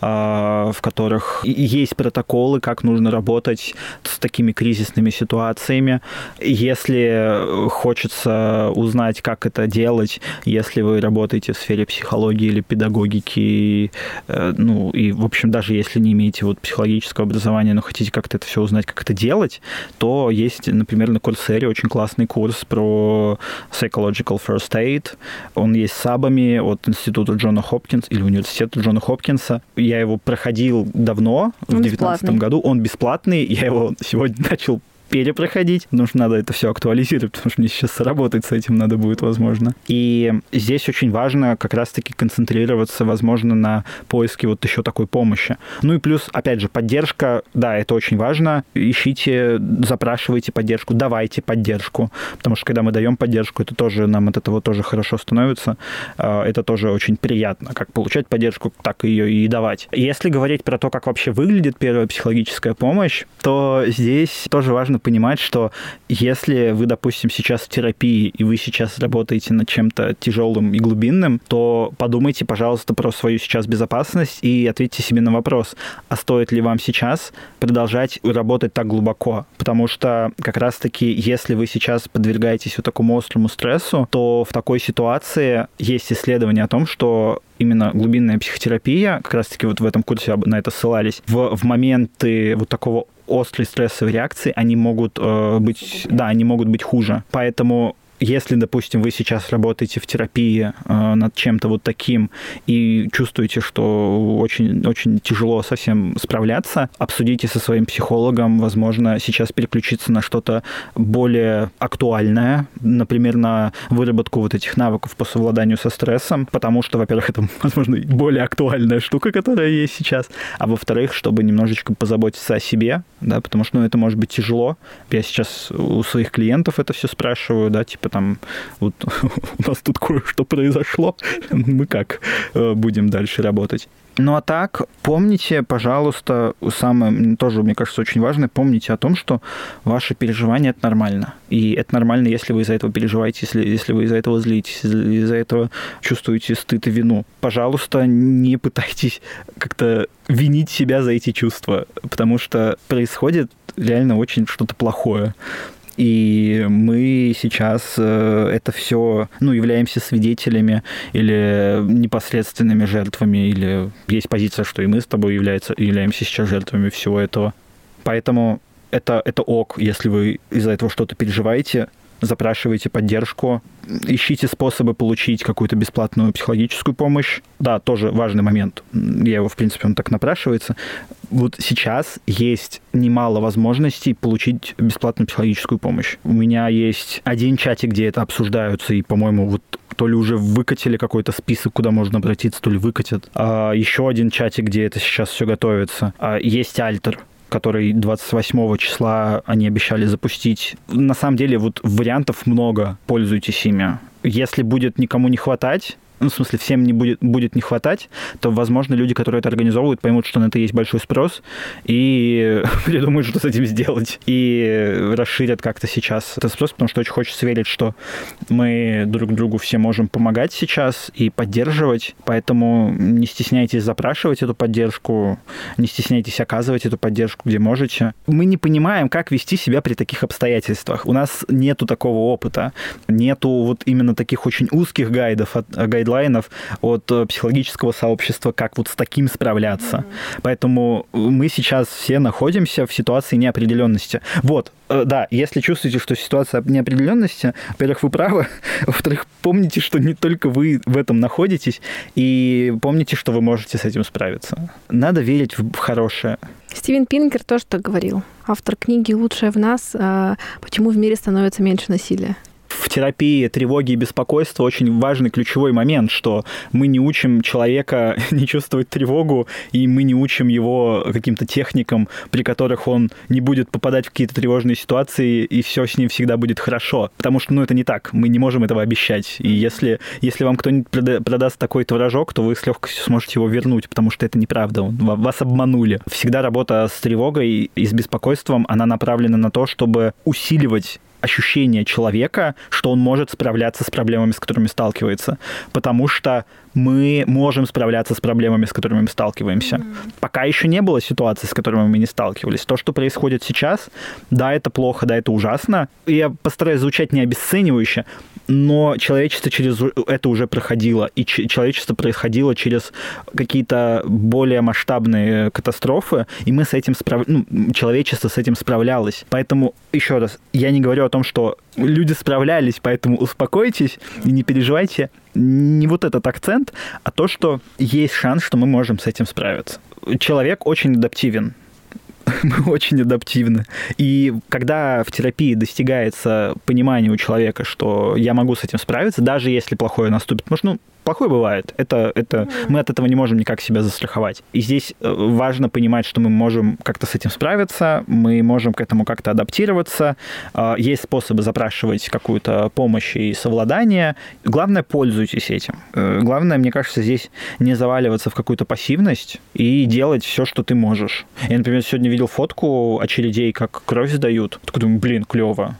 а, в которых есть протоколы, как нужно работать с такими кризисными ситуациями. Если хочется узнать, как это делать, если вы работаете в сфере психологии или педагогики, э, ну и, в общем, даже если не имеете вот психологического образования, но хотите как-то это все узнать, как это делать, то есть, например, на Курсере очень классный курс про Psychological First Aid. Он есть сабами от Института Джона Хопкинса или Университета Джона Хопкинса. Я его проходил давно, в 2019 году. Он бесплатный. Я его сегодня [laughs] начал перепроходить, потому что надо это все актуализировать, потому что мне сейчас работать с этим надо будет, возможно. И здесь очень важно как раз-таки концентрироваться, возможно, на поиске вот еще такой помощи. Ну и плюс, опять же, поддержка, да, это очень важно. Ищите, запрашивайте поддержку, давайте поддержку, потому что когда мы даем поддержку, это тоже нам от этого тоже хорошо становится. А, это тоже очень приятно, как получать поддержку, так ее и давать. Если говорить про то, как вообще выглядит первая психологическая помощь, то здесь тоже важно важно понимать, что если вы, допустим, сейчас в терапии, и вы сейчас работаете над чем-то тяжелым и глубинным, то подумайте, пожалуйста, про свою сейчас безопасность и ответьте себе на вопрос, а стоит ли вам сейчас продолжать работать так глубоко? Потому что как раз-таки, если вы сейчас подвергаетесь вот такому острому стрессу, то в такой ситуации есть исследование о том, что именно глубинная психотерапия, как раз-таки вот в этом курсе на это ссылались, в, в моменты вот такого острой стрессовой реакции, они могут э, быть, да, они могут быть хуже. Поэтому если, допустим, вы сейчас работаете в терапии э, над чем-то вот таким и чувствуете, что очень, очень тяжело совсем справляться, обсудите со своим психологом, возможно, сейчас переключиться на что-то более актуальное, например, на выработку вот этих навыков по совладанию со стрессом, потому что, во-первых, это, [laughs] возможно, более актуальная штука, которая есть сейчас, а во-вторых, чтобы немножечко позаботиться о себе, да, потому что, ну, это может быть тяжело. Я сейчас у своих клиентов это все спрашиваю, да, типа там вот [laughs] у нас тут кое-что произошло, [laughs] мы как э, будем дальше работать. Ну а так, помните, пожалуйста, самое тоже, мне кажется, очень важно, помните о том, что ваши переживания это нормально. И это нормально, если вы из-за этого переживаете, если, если вы из-за этого злитесь, из-за этого чувствуете стыд и вину. Пожалуйста, не пытайтесь как-то винить себя за эти чувства, потому что происходит реально очень что-то плохое. И мы сейчас э, это все, ну, являемся свидетелями или непосредственными жертвами, или есть позиция, что и мы с тобой является, являемся сейчас жертвами всего этого. Поэтому это, это ок, если вы из-за этого что-то переживаете, запрашивайте поддержку, ищите способы получить какую-то бесплатную психологическую помощь. Да, тоже важный момент. Я его, в принципе, он так напрашивается. Вот сейчас есть немало возможностей получить бесплатную психологическую помощь. У меня есть один чатик, где это обсуждаются, и, по-моему, вот то ли уже выкатили какой-то список, куда можно обратиться, то ли выкатят. А еще один чатик, где это сейчас все готовится. А есть Альтер, который 28 числа они обещали запустить. На самом деле вот вариантов много, пользуйтесь ими. Если будет никому не хватать, ну, в смысле, всем не будет, будет не хватать, то, возможно, люди, которые это организовывают, поймут, что на это есть большой спрос, и [laughs] придумают, что с этим сделать. И расширят как-то сейчас этот спрос, потому что очень хочется верить, что мы друг другу все можем помогать сейчас и поддерживать. Поэтому не стесняйтесь запрашивать эту поддержку, не стесняйтесь оказывать эту поддержку, где можете. Мы не понимаем, как вести себя при таких обстоятельствах. У нас нету такого опыта, нету вот именно таких очень узких гайдов, гайдлайнов гайдлайнов от э, психологического сообщества, как вот с таким справляться. Mm-hmm. Поэтому мы сейчас все находимся в ситуации неопределенности. Вот, э, да, если чувствуете, что ситуация неопределенности, во-первых, вы правы, [laughs] во-вторых, помните, что не только вы в этом находитесь, и помните, что вы можете с этим справиться. Надо верить в хорошее. Стивен Пинкер тоже так говорил. Автор книги «Лучшее в нас. Э, почему в мире становится меньше насилия» в терапии тревоги и беспокойства очень важный ключевой момент, что мы не учим человека [laughs] не чувствовать тревогу, и мы не учим его каким-то техникам, при которых он не будет попадать в какие-то тревожные ситуации, и все с ним всегда будет хорошо. Потому что, ну, это не так. Мы не можем этого обещать. И если, если вам кто-нибудь продаст такой творожок, то вы с легкостью сможете его вернуть, потому что это неправда. Вас обманули. Всегда работа с тревогой и с беспокойством, она направлена на то, чтобы усиливать ощущение человека, что он может справляться с проблемами, с которыми сталкивается. Потому что мы можем справляться с проблемами, с которыми мы сталкиваемся. Mm-hmm. Пока еще не было ситуации, с которыми мы не сталкивались. То, что происходит сейчас, да, это плохо, да, это ужасно. Я постараюсь звучать не обесценивающе, но человечество через это уже проходило, и человечество происходило через какие-то более масштабные катастрофы, и мы с этим справ... ну, человечество с этим справлялось. Поэтому, еще раз, я не говорю о том, что люди справлялись, поэтому успокойтесь и не переживайте. Не вот этот акцент, а то, что есть шанс, что мы можем с этим справиться. Человек очень адаптивен [laughs] мы очень адаптивны. И когда в терапии достигается понимание у человека, что я могу с этим справиться, даже если плохое наступит, потому ну, плохое бывает. Это, это, мы от этого не можем никак себя застраховать. И здесь э, важно понимать, что мы можем как-то с этим справиться, мы можем к этому как-то адаптироваться. А, есть способы запрашивать какую-то помощь и совладание. Главное, пользуйтесь этим. Э, главное, мне кажется, здесь не заваливаться в какую-то пассивность и делать все, что ты можешь. Я, например, сегодня видел фотку очередей, как кровь сдают. Такой думаю, блин, клево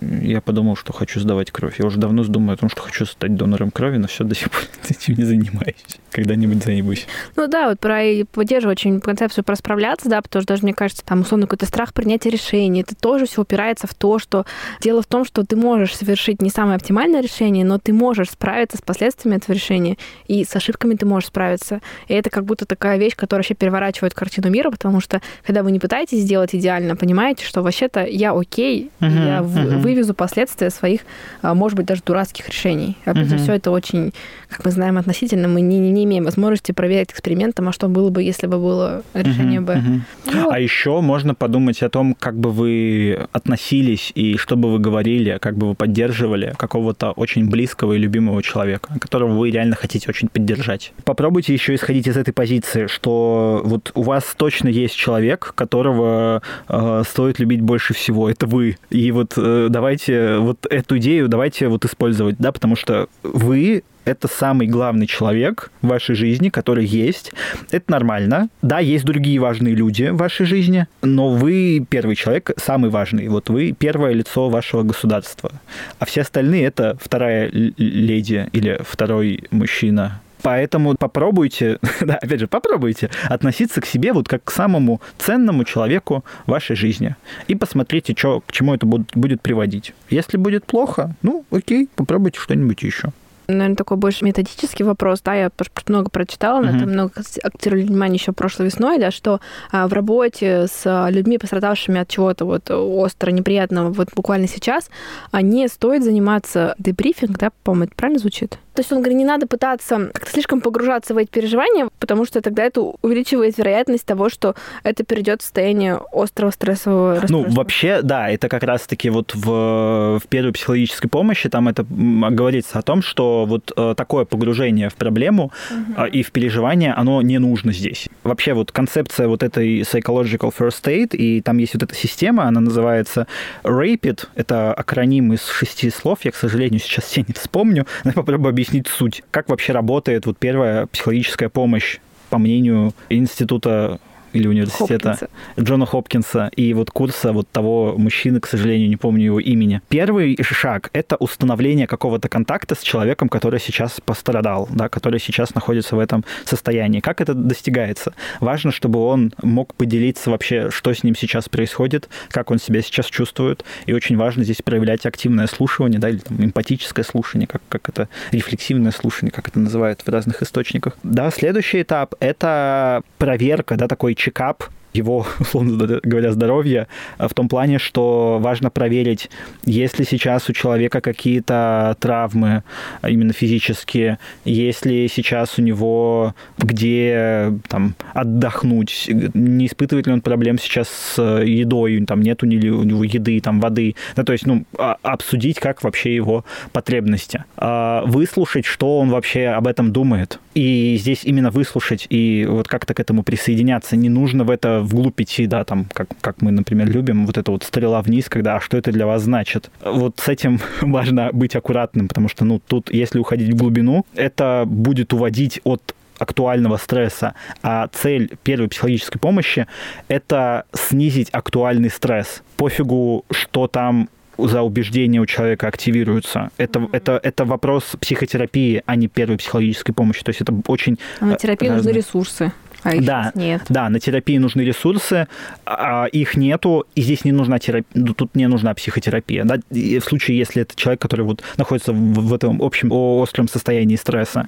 я подумал, что хочу сдавать кровь. Я уже давно думаю о том, что хочу стать донором крови, но все до сих пор [laughs] этим не занимаюсь. Когда-нибудь займусь. Ну да, вот про поддерживаю очень концепцию про справляться, да, потому что даже, мне кажется, там, условно, какой-то страх принятия решения, это тоже все упирается в то, что дело в том, что ты можешь совершить не самое оптимальное решение, но ты можешь справиться с последствиями этого решения, и с ошибками ты можешь справиться. И это как будто такая вещь, которая вообще переворачивает картину мира, потому что, когда вы не пытаетесь сделать идеально, понимаете, что вообще-то я окей, uh-huh, я uh-huh. вывезу последствия своих, а, может быть, даже дурацких решений. Опять uh-huh. все это очень, как мы знаем, относительно. Мы не, не имеем возможности проверять экспериментом, а что было бы, если бы было решение Б. Uh-huh. Ну, а еще можно подумать о том, как бы вы относились и что бы вы говорили, как бы вы поддерживали какого-то очень близкого и любимого человека, которого вы реально хотите очень поддержать. Попробуйте еще исходить из этой позиции, что вот у вас точно есть человек, которого э, стоит любить больше всего. Это вы. И вот э, давайте давайте вот эту идею, давайте вот использовать, да, потому что вы это самый главный человек в вашей жизни, который есть. Это нормально. Да, есть другие важные люди в вашей жизни, но вы первый человек, самый важный. Вот вы первое лицо вашего государства. А все остальные это вторая леди или второй мужчина Поэтому попробуйте, [laughs] да, опять же, попробуйте относиться к себе вот как к самому ценному человеку вашей жизни. И посмотрите, что, к чему это будет, приводить. Если будет плохо, ну, окей, попробуйте что-нибудь еще наверное, такой больше методический вопрос, да, я много прочитала, на uh-huh. это много акцентировали внимание еще прошлой весной, да, что а, в работе с людьми, пострадавшими от чего-то вот остро неприятного, вот буквально сейчас, а, не стоит заниматься дебрифинг, да, по-моему, это правильно звучит? То есть он говорит, не надо пытаться как-то слишком погружаться в эти переживания, потому что тогда это увеличивает вероятность того, что это перейдет в состояние острого стрессового Ну, вообще, да, это как раз-таки вот в, в первой психологической помощи там это говорится о том, что вот э, такое погружение в проблему угу. и в переживание, оно не нужно здесь. Вообще вот концепция вот этой psychological first aid, и там есть вот эта система, она называется RAPID, это акроним из шести слов, я, к сожалению, сейчас все не вспомню, [laughs] но я попробую объяснить объяснить суть. Как вообще работает вот первая психологическая помощь по мнению Института или университета Хопкинса. Джона Хопкинса и вот курса вот того мужчины, к сожалению, не помню его имени. Первый шаг — это установление какого-то контакта с человеком, который сейчас пострадал, да, который сейчас находится в этом состоянии. Как это достигается? Важно, чтобы он мог поделиться вообще, что с ним сейчас происходит, как он себя сейчас чувствует, и очень важно здесь проявлять активное слушание, да, или там, эмпатическое слушание, как, как это, рефлексивное слушание, как это называют в разных источниках. Да, следующий этап — это проверка, да, такой чекап его, [laughs] условно говоря, здоровья в том плане, что важно проверить, есть ли сейчас у человека какие-то травмы, именно физические, есть ли сейчас у него где там отдохнуть, не испытывает ли он проблем сейчас с едой, там нету ли у него еды, там воды, ну, то есть, ну, а, обсудить, как вообще его потребности, а, выслушать, что он вообще об этом думает, и здесь именно выслушать и вот как-то к этому присоединяться, не нужно в это вглубь идти, да, там, как, как мы, например, любим, вот это вот стрела вниз, когда, а что это для вас значит? Вот с этим [laughs] важно быть аккуратным, потому что, ну, тут, если уходить в глубину, это будет уводить от актуального стресса, а цель первой психологической помощи — это снизить актуальный стресс. Пофигу, что там за убеждения у человека активируются. Это, mm-hmm. это, это вопрос психотерапии, а не первой психологической помощи. То есть это очень... А на терапии нужны ресурсы. А их да, нет. Да, на терапии нужны ресурсы, а их нету, и здесь не нужна терапия, ну, тут не нужна психотерапия. Да? И в случае, если это человек, который вот находится в, в этом общем остром состоянии стресса.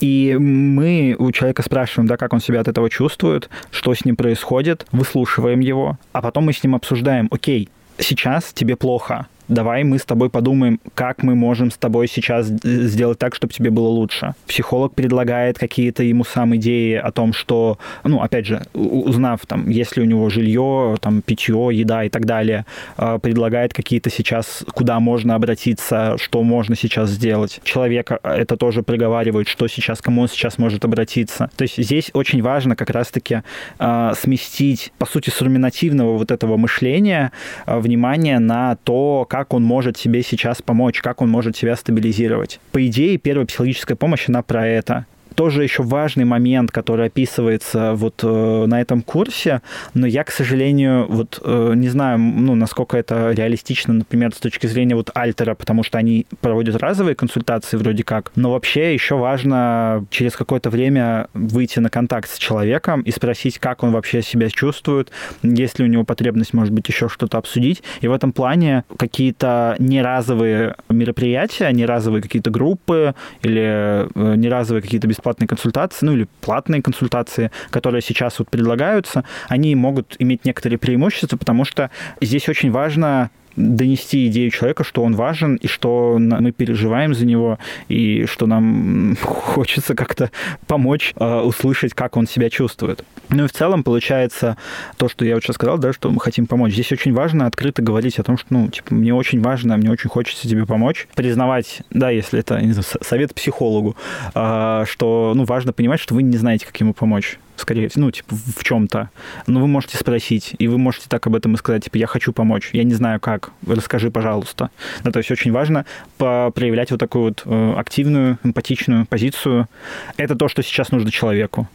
И мы у человека спрашиваем, да, как он себя от этого чувствует, что с ним происходит, выслушиваем его, а потом мы с ним обсуждаем, окей, сейчас тебе плохо, давай мы с тобой подумаем, как мы можем с тобой сейчас сделать так, чтобы тебе было лучше. Психолог предлагает какие-то ему сам идеи о том, что, ну, опять же, узнав, там, есть ли у него жилье, там, питье, еда и так далее, а, предлагает какие-то сейчас, куда можно обратиться, что можно сейчас сделать. Человек а, это тоже проговаривает, что сейчас, кому он сейчас может обратиться. То есть здесь очень важно как раз-таки э, сместить, по сути, с руминативного вот этого мышления э, внимание на то, как он может себе сейчас помочь, как он может себя стабилизировать. По идее, первая психологическая помощь, она про это тоже еще важный момент, который описывается вот э, на этом курсе, но я, к сожалению, вот э, не знаю, ну, насколько это реалистично, например, с точки зрения вот Альтера, потому что они проводят разовые консультации вроде как, но вообще еще важно через какое-то время выйти на контакт с человеком и спросить, как он вообще себя чувствует, есть ли у него потребность, может быть, еще что-то обсудить. И в этом плане какие-то неразовые мероприятия, неразовые какие-то группы или э, неразовые какие-то бесплатные бесплатные консультации, ну или платные консультации, которые сейчас вот предлагаются, они могут иметь некоторые преимущества, потому что здесь очень важно донести идею человека, что он важен, и что мы переживаем за него, и что нам [laughs] хочется как-то помочь э, услышать, как он себя чувствует. Ну и в целом получается то, что я вот сейчас сказал, да, что мы хотим помочь. Здесь очень важно открыто говорить о том, что, ну, типа, мне очень важно, мне очень хочется тебе помочь. Признавать, да, если это не знаю, совет психологу, э, что, ну, важно понимать, что вы не знаете, как ему помочь скорее всего, ну, типа, в чем-то, но вы можете спросить, и вы можете так об этом и сказать, типа, я хочу помочь, я не знаю как, расскажи, пожалуйста. Да, то есть очень важно проявлять вот такую вот э, активную, эмпатичную позицию. Это то, что сейчас нужно человеку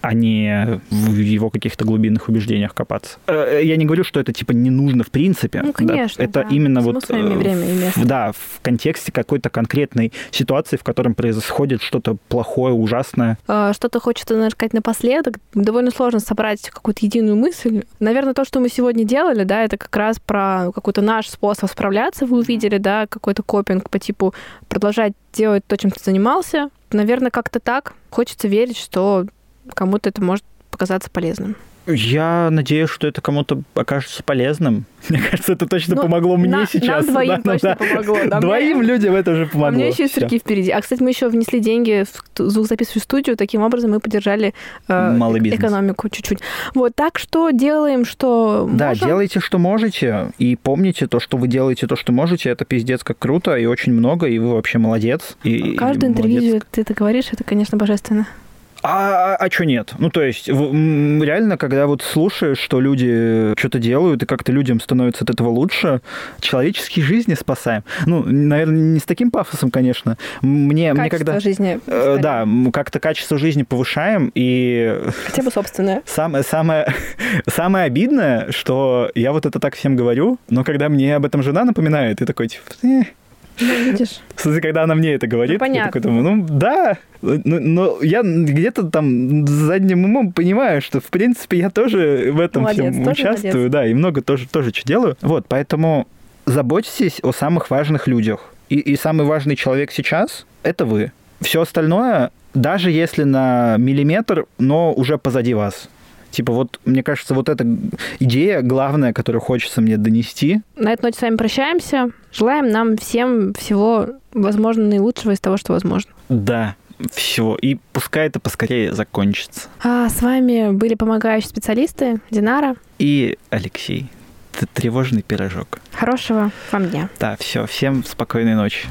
а не в его каких-то глубинных убеждениях копаться. Э, я не говорю, что это типа не нужно в принципе. Ну, конечно. Да? Это да. именно вот своими время и место. да, в контексте какой-то конкретной ситуации, в котором происходит что-то плохое, ужасное. Что-то хочется, наверное, сказать напоследок. Довольно сложно собрать какую-то единую мысль. Наверное, то, что мы сегодня делали, да, это как раз про какой-то наш способ справляться. Вы увидели, да, какой-то копинг по типу продолжать делать то, чем ты занимался. Наверное, как-то так. Хочется верить, что кому-то это может показаться полезным. Я надеюсь, что это кому-то окажется полезным. [laughs] Мне кажется, это точно ну, помогло мне на, сейчас. Нам [laughs] двоим да, точно да. помогло. Да, двоим мне... людям это уже помогло. У меня еще и сырки впереди. А, кстати, мы еще внесли деньги в звукозаписывающую студию. Таким образом мы поддержали э, Малый бизнес. экономику чуть-чуть. Вот так что делаем, что Да, можем. делайте, что можете. И помните, то, что вы делаете, то, что можете, это пиздец как круто и очень много, и вы вообще молодец. И, Каждое интервью ты это говоришь, это, конечно, божественно. А, а, а что нет? Ну, то есть, реально, когда вот слушаешь, что люди что-то делают, и как-то людям становится от этого лучше, человеческие жизни спасаем. Ну, наверное, не с таким пафосом, конечно. Мне, качество мне когда... жизни. Э, да, как-то качество жизни повышаем, и... Хотя бы собственное. [laughs] Самое, самое, самое обидное, что я вот это так всем говорю, но когда мне об этом жена напоминает, и такой, типа, э, ну, видишь. Смысле, когда она мне это говорит, ну, понятно. я такой думаю, ну да, но, но я где-то там задним умом понимаю, что в принципе я тоже в этом молодец, всем участвую, молодец. да, и много тоже, тоже что делаю. Вот, поэтому заботьтесь о самых важных людях. И, и самый важный человек сейчас — это вы. Все остальное, даже если на миллиметр, но уже позади вас. Типа вот, мне кажется, вот эта идея главная, которую хочется мне донести. На этой ноте с вами прощаемся. Желаем нам всем всего, возможно, наилучшего из того, что возможно. Да, всего. И пускай это поскорее закончится. А с вами были помогающие специалисты Динара и Алексей. Это тревожный пирожок. Хорошего вам дня. Да, все. Всем спокойной ночи.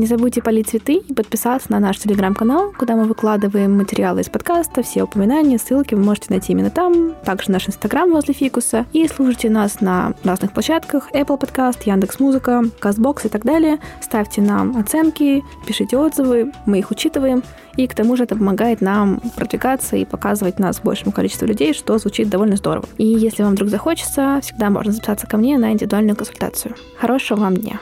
Не забудьте полить цветы и подписаться на наш телеграм-канал, куда мы выкладываем материалы из подкаста, все упоминания, ссылки вы можете найти именно там, также наш инстаграм возле фикуса. И слушайте нас на разных площадках Apple Podcast, Яндекс Музыка, Castbox и так далее. Ставьте нам оценки, пишите отзывы, мы их учитываем. И к тому же это помогает нам продвигаться и показывать нас большему количеству людей, что звучит довольно здорово. И если вам вдруг захочется, всегда можно записаться ко мне на индивидуальную консультацию. Хорошего вам дня!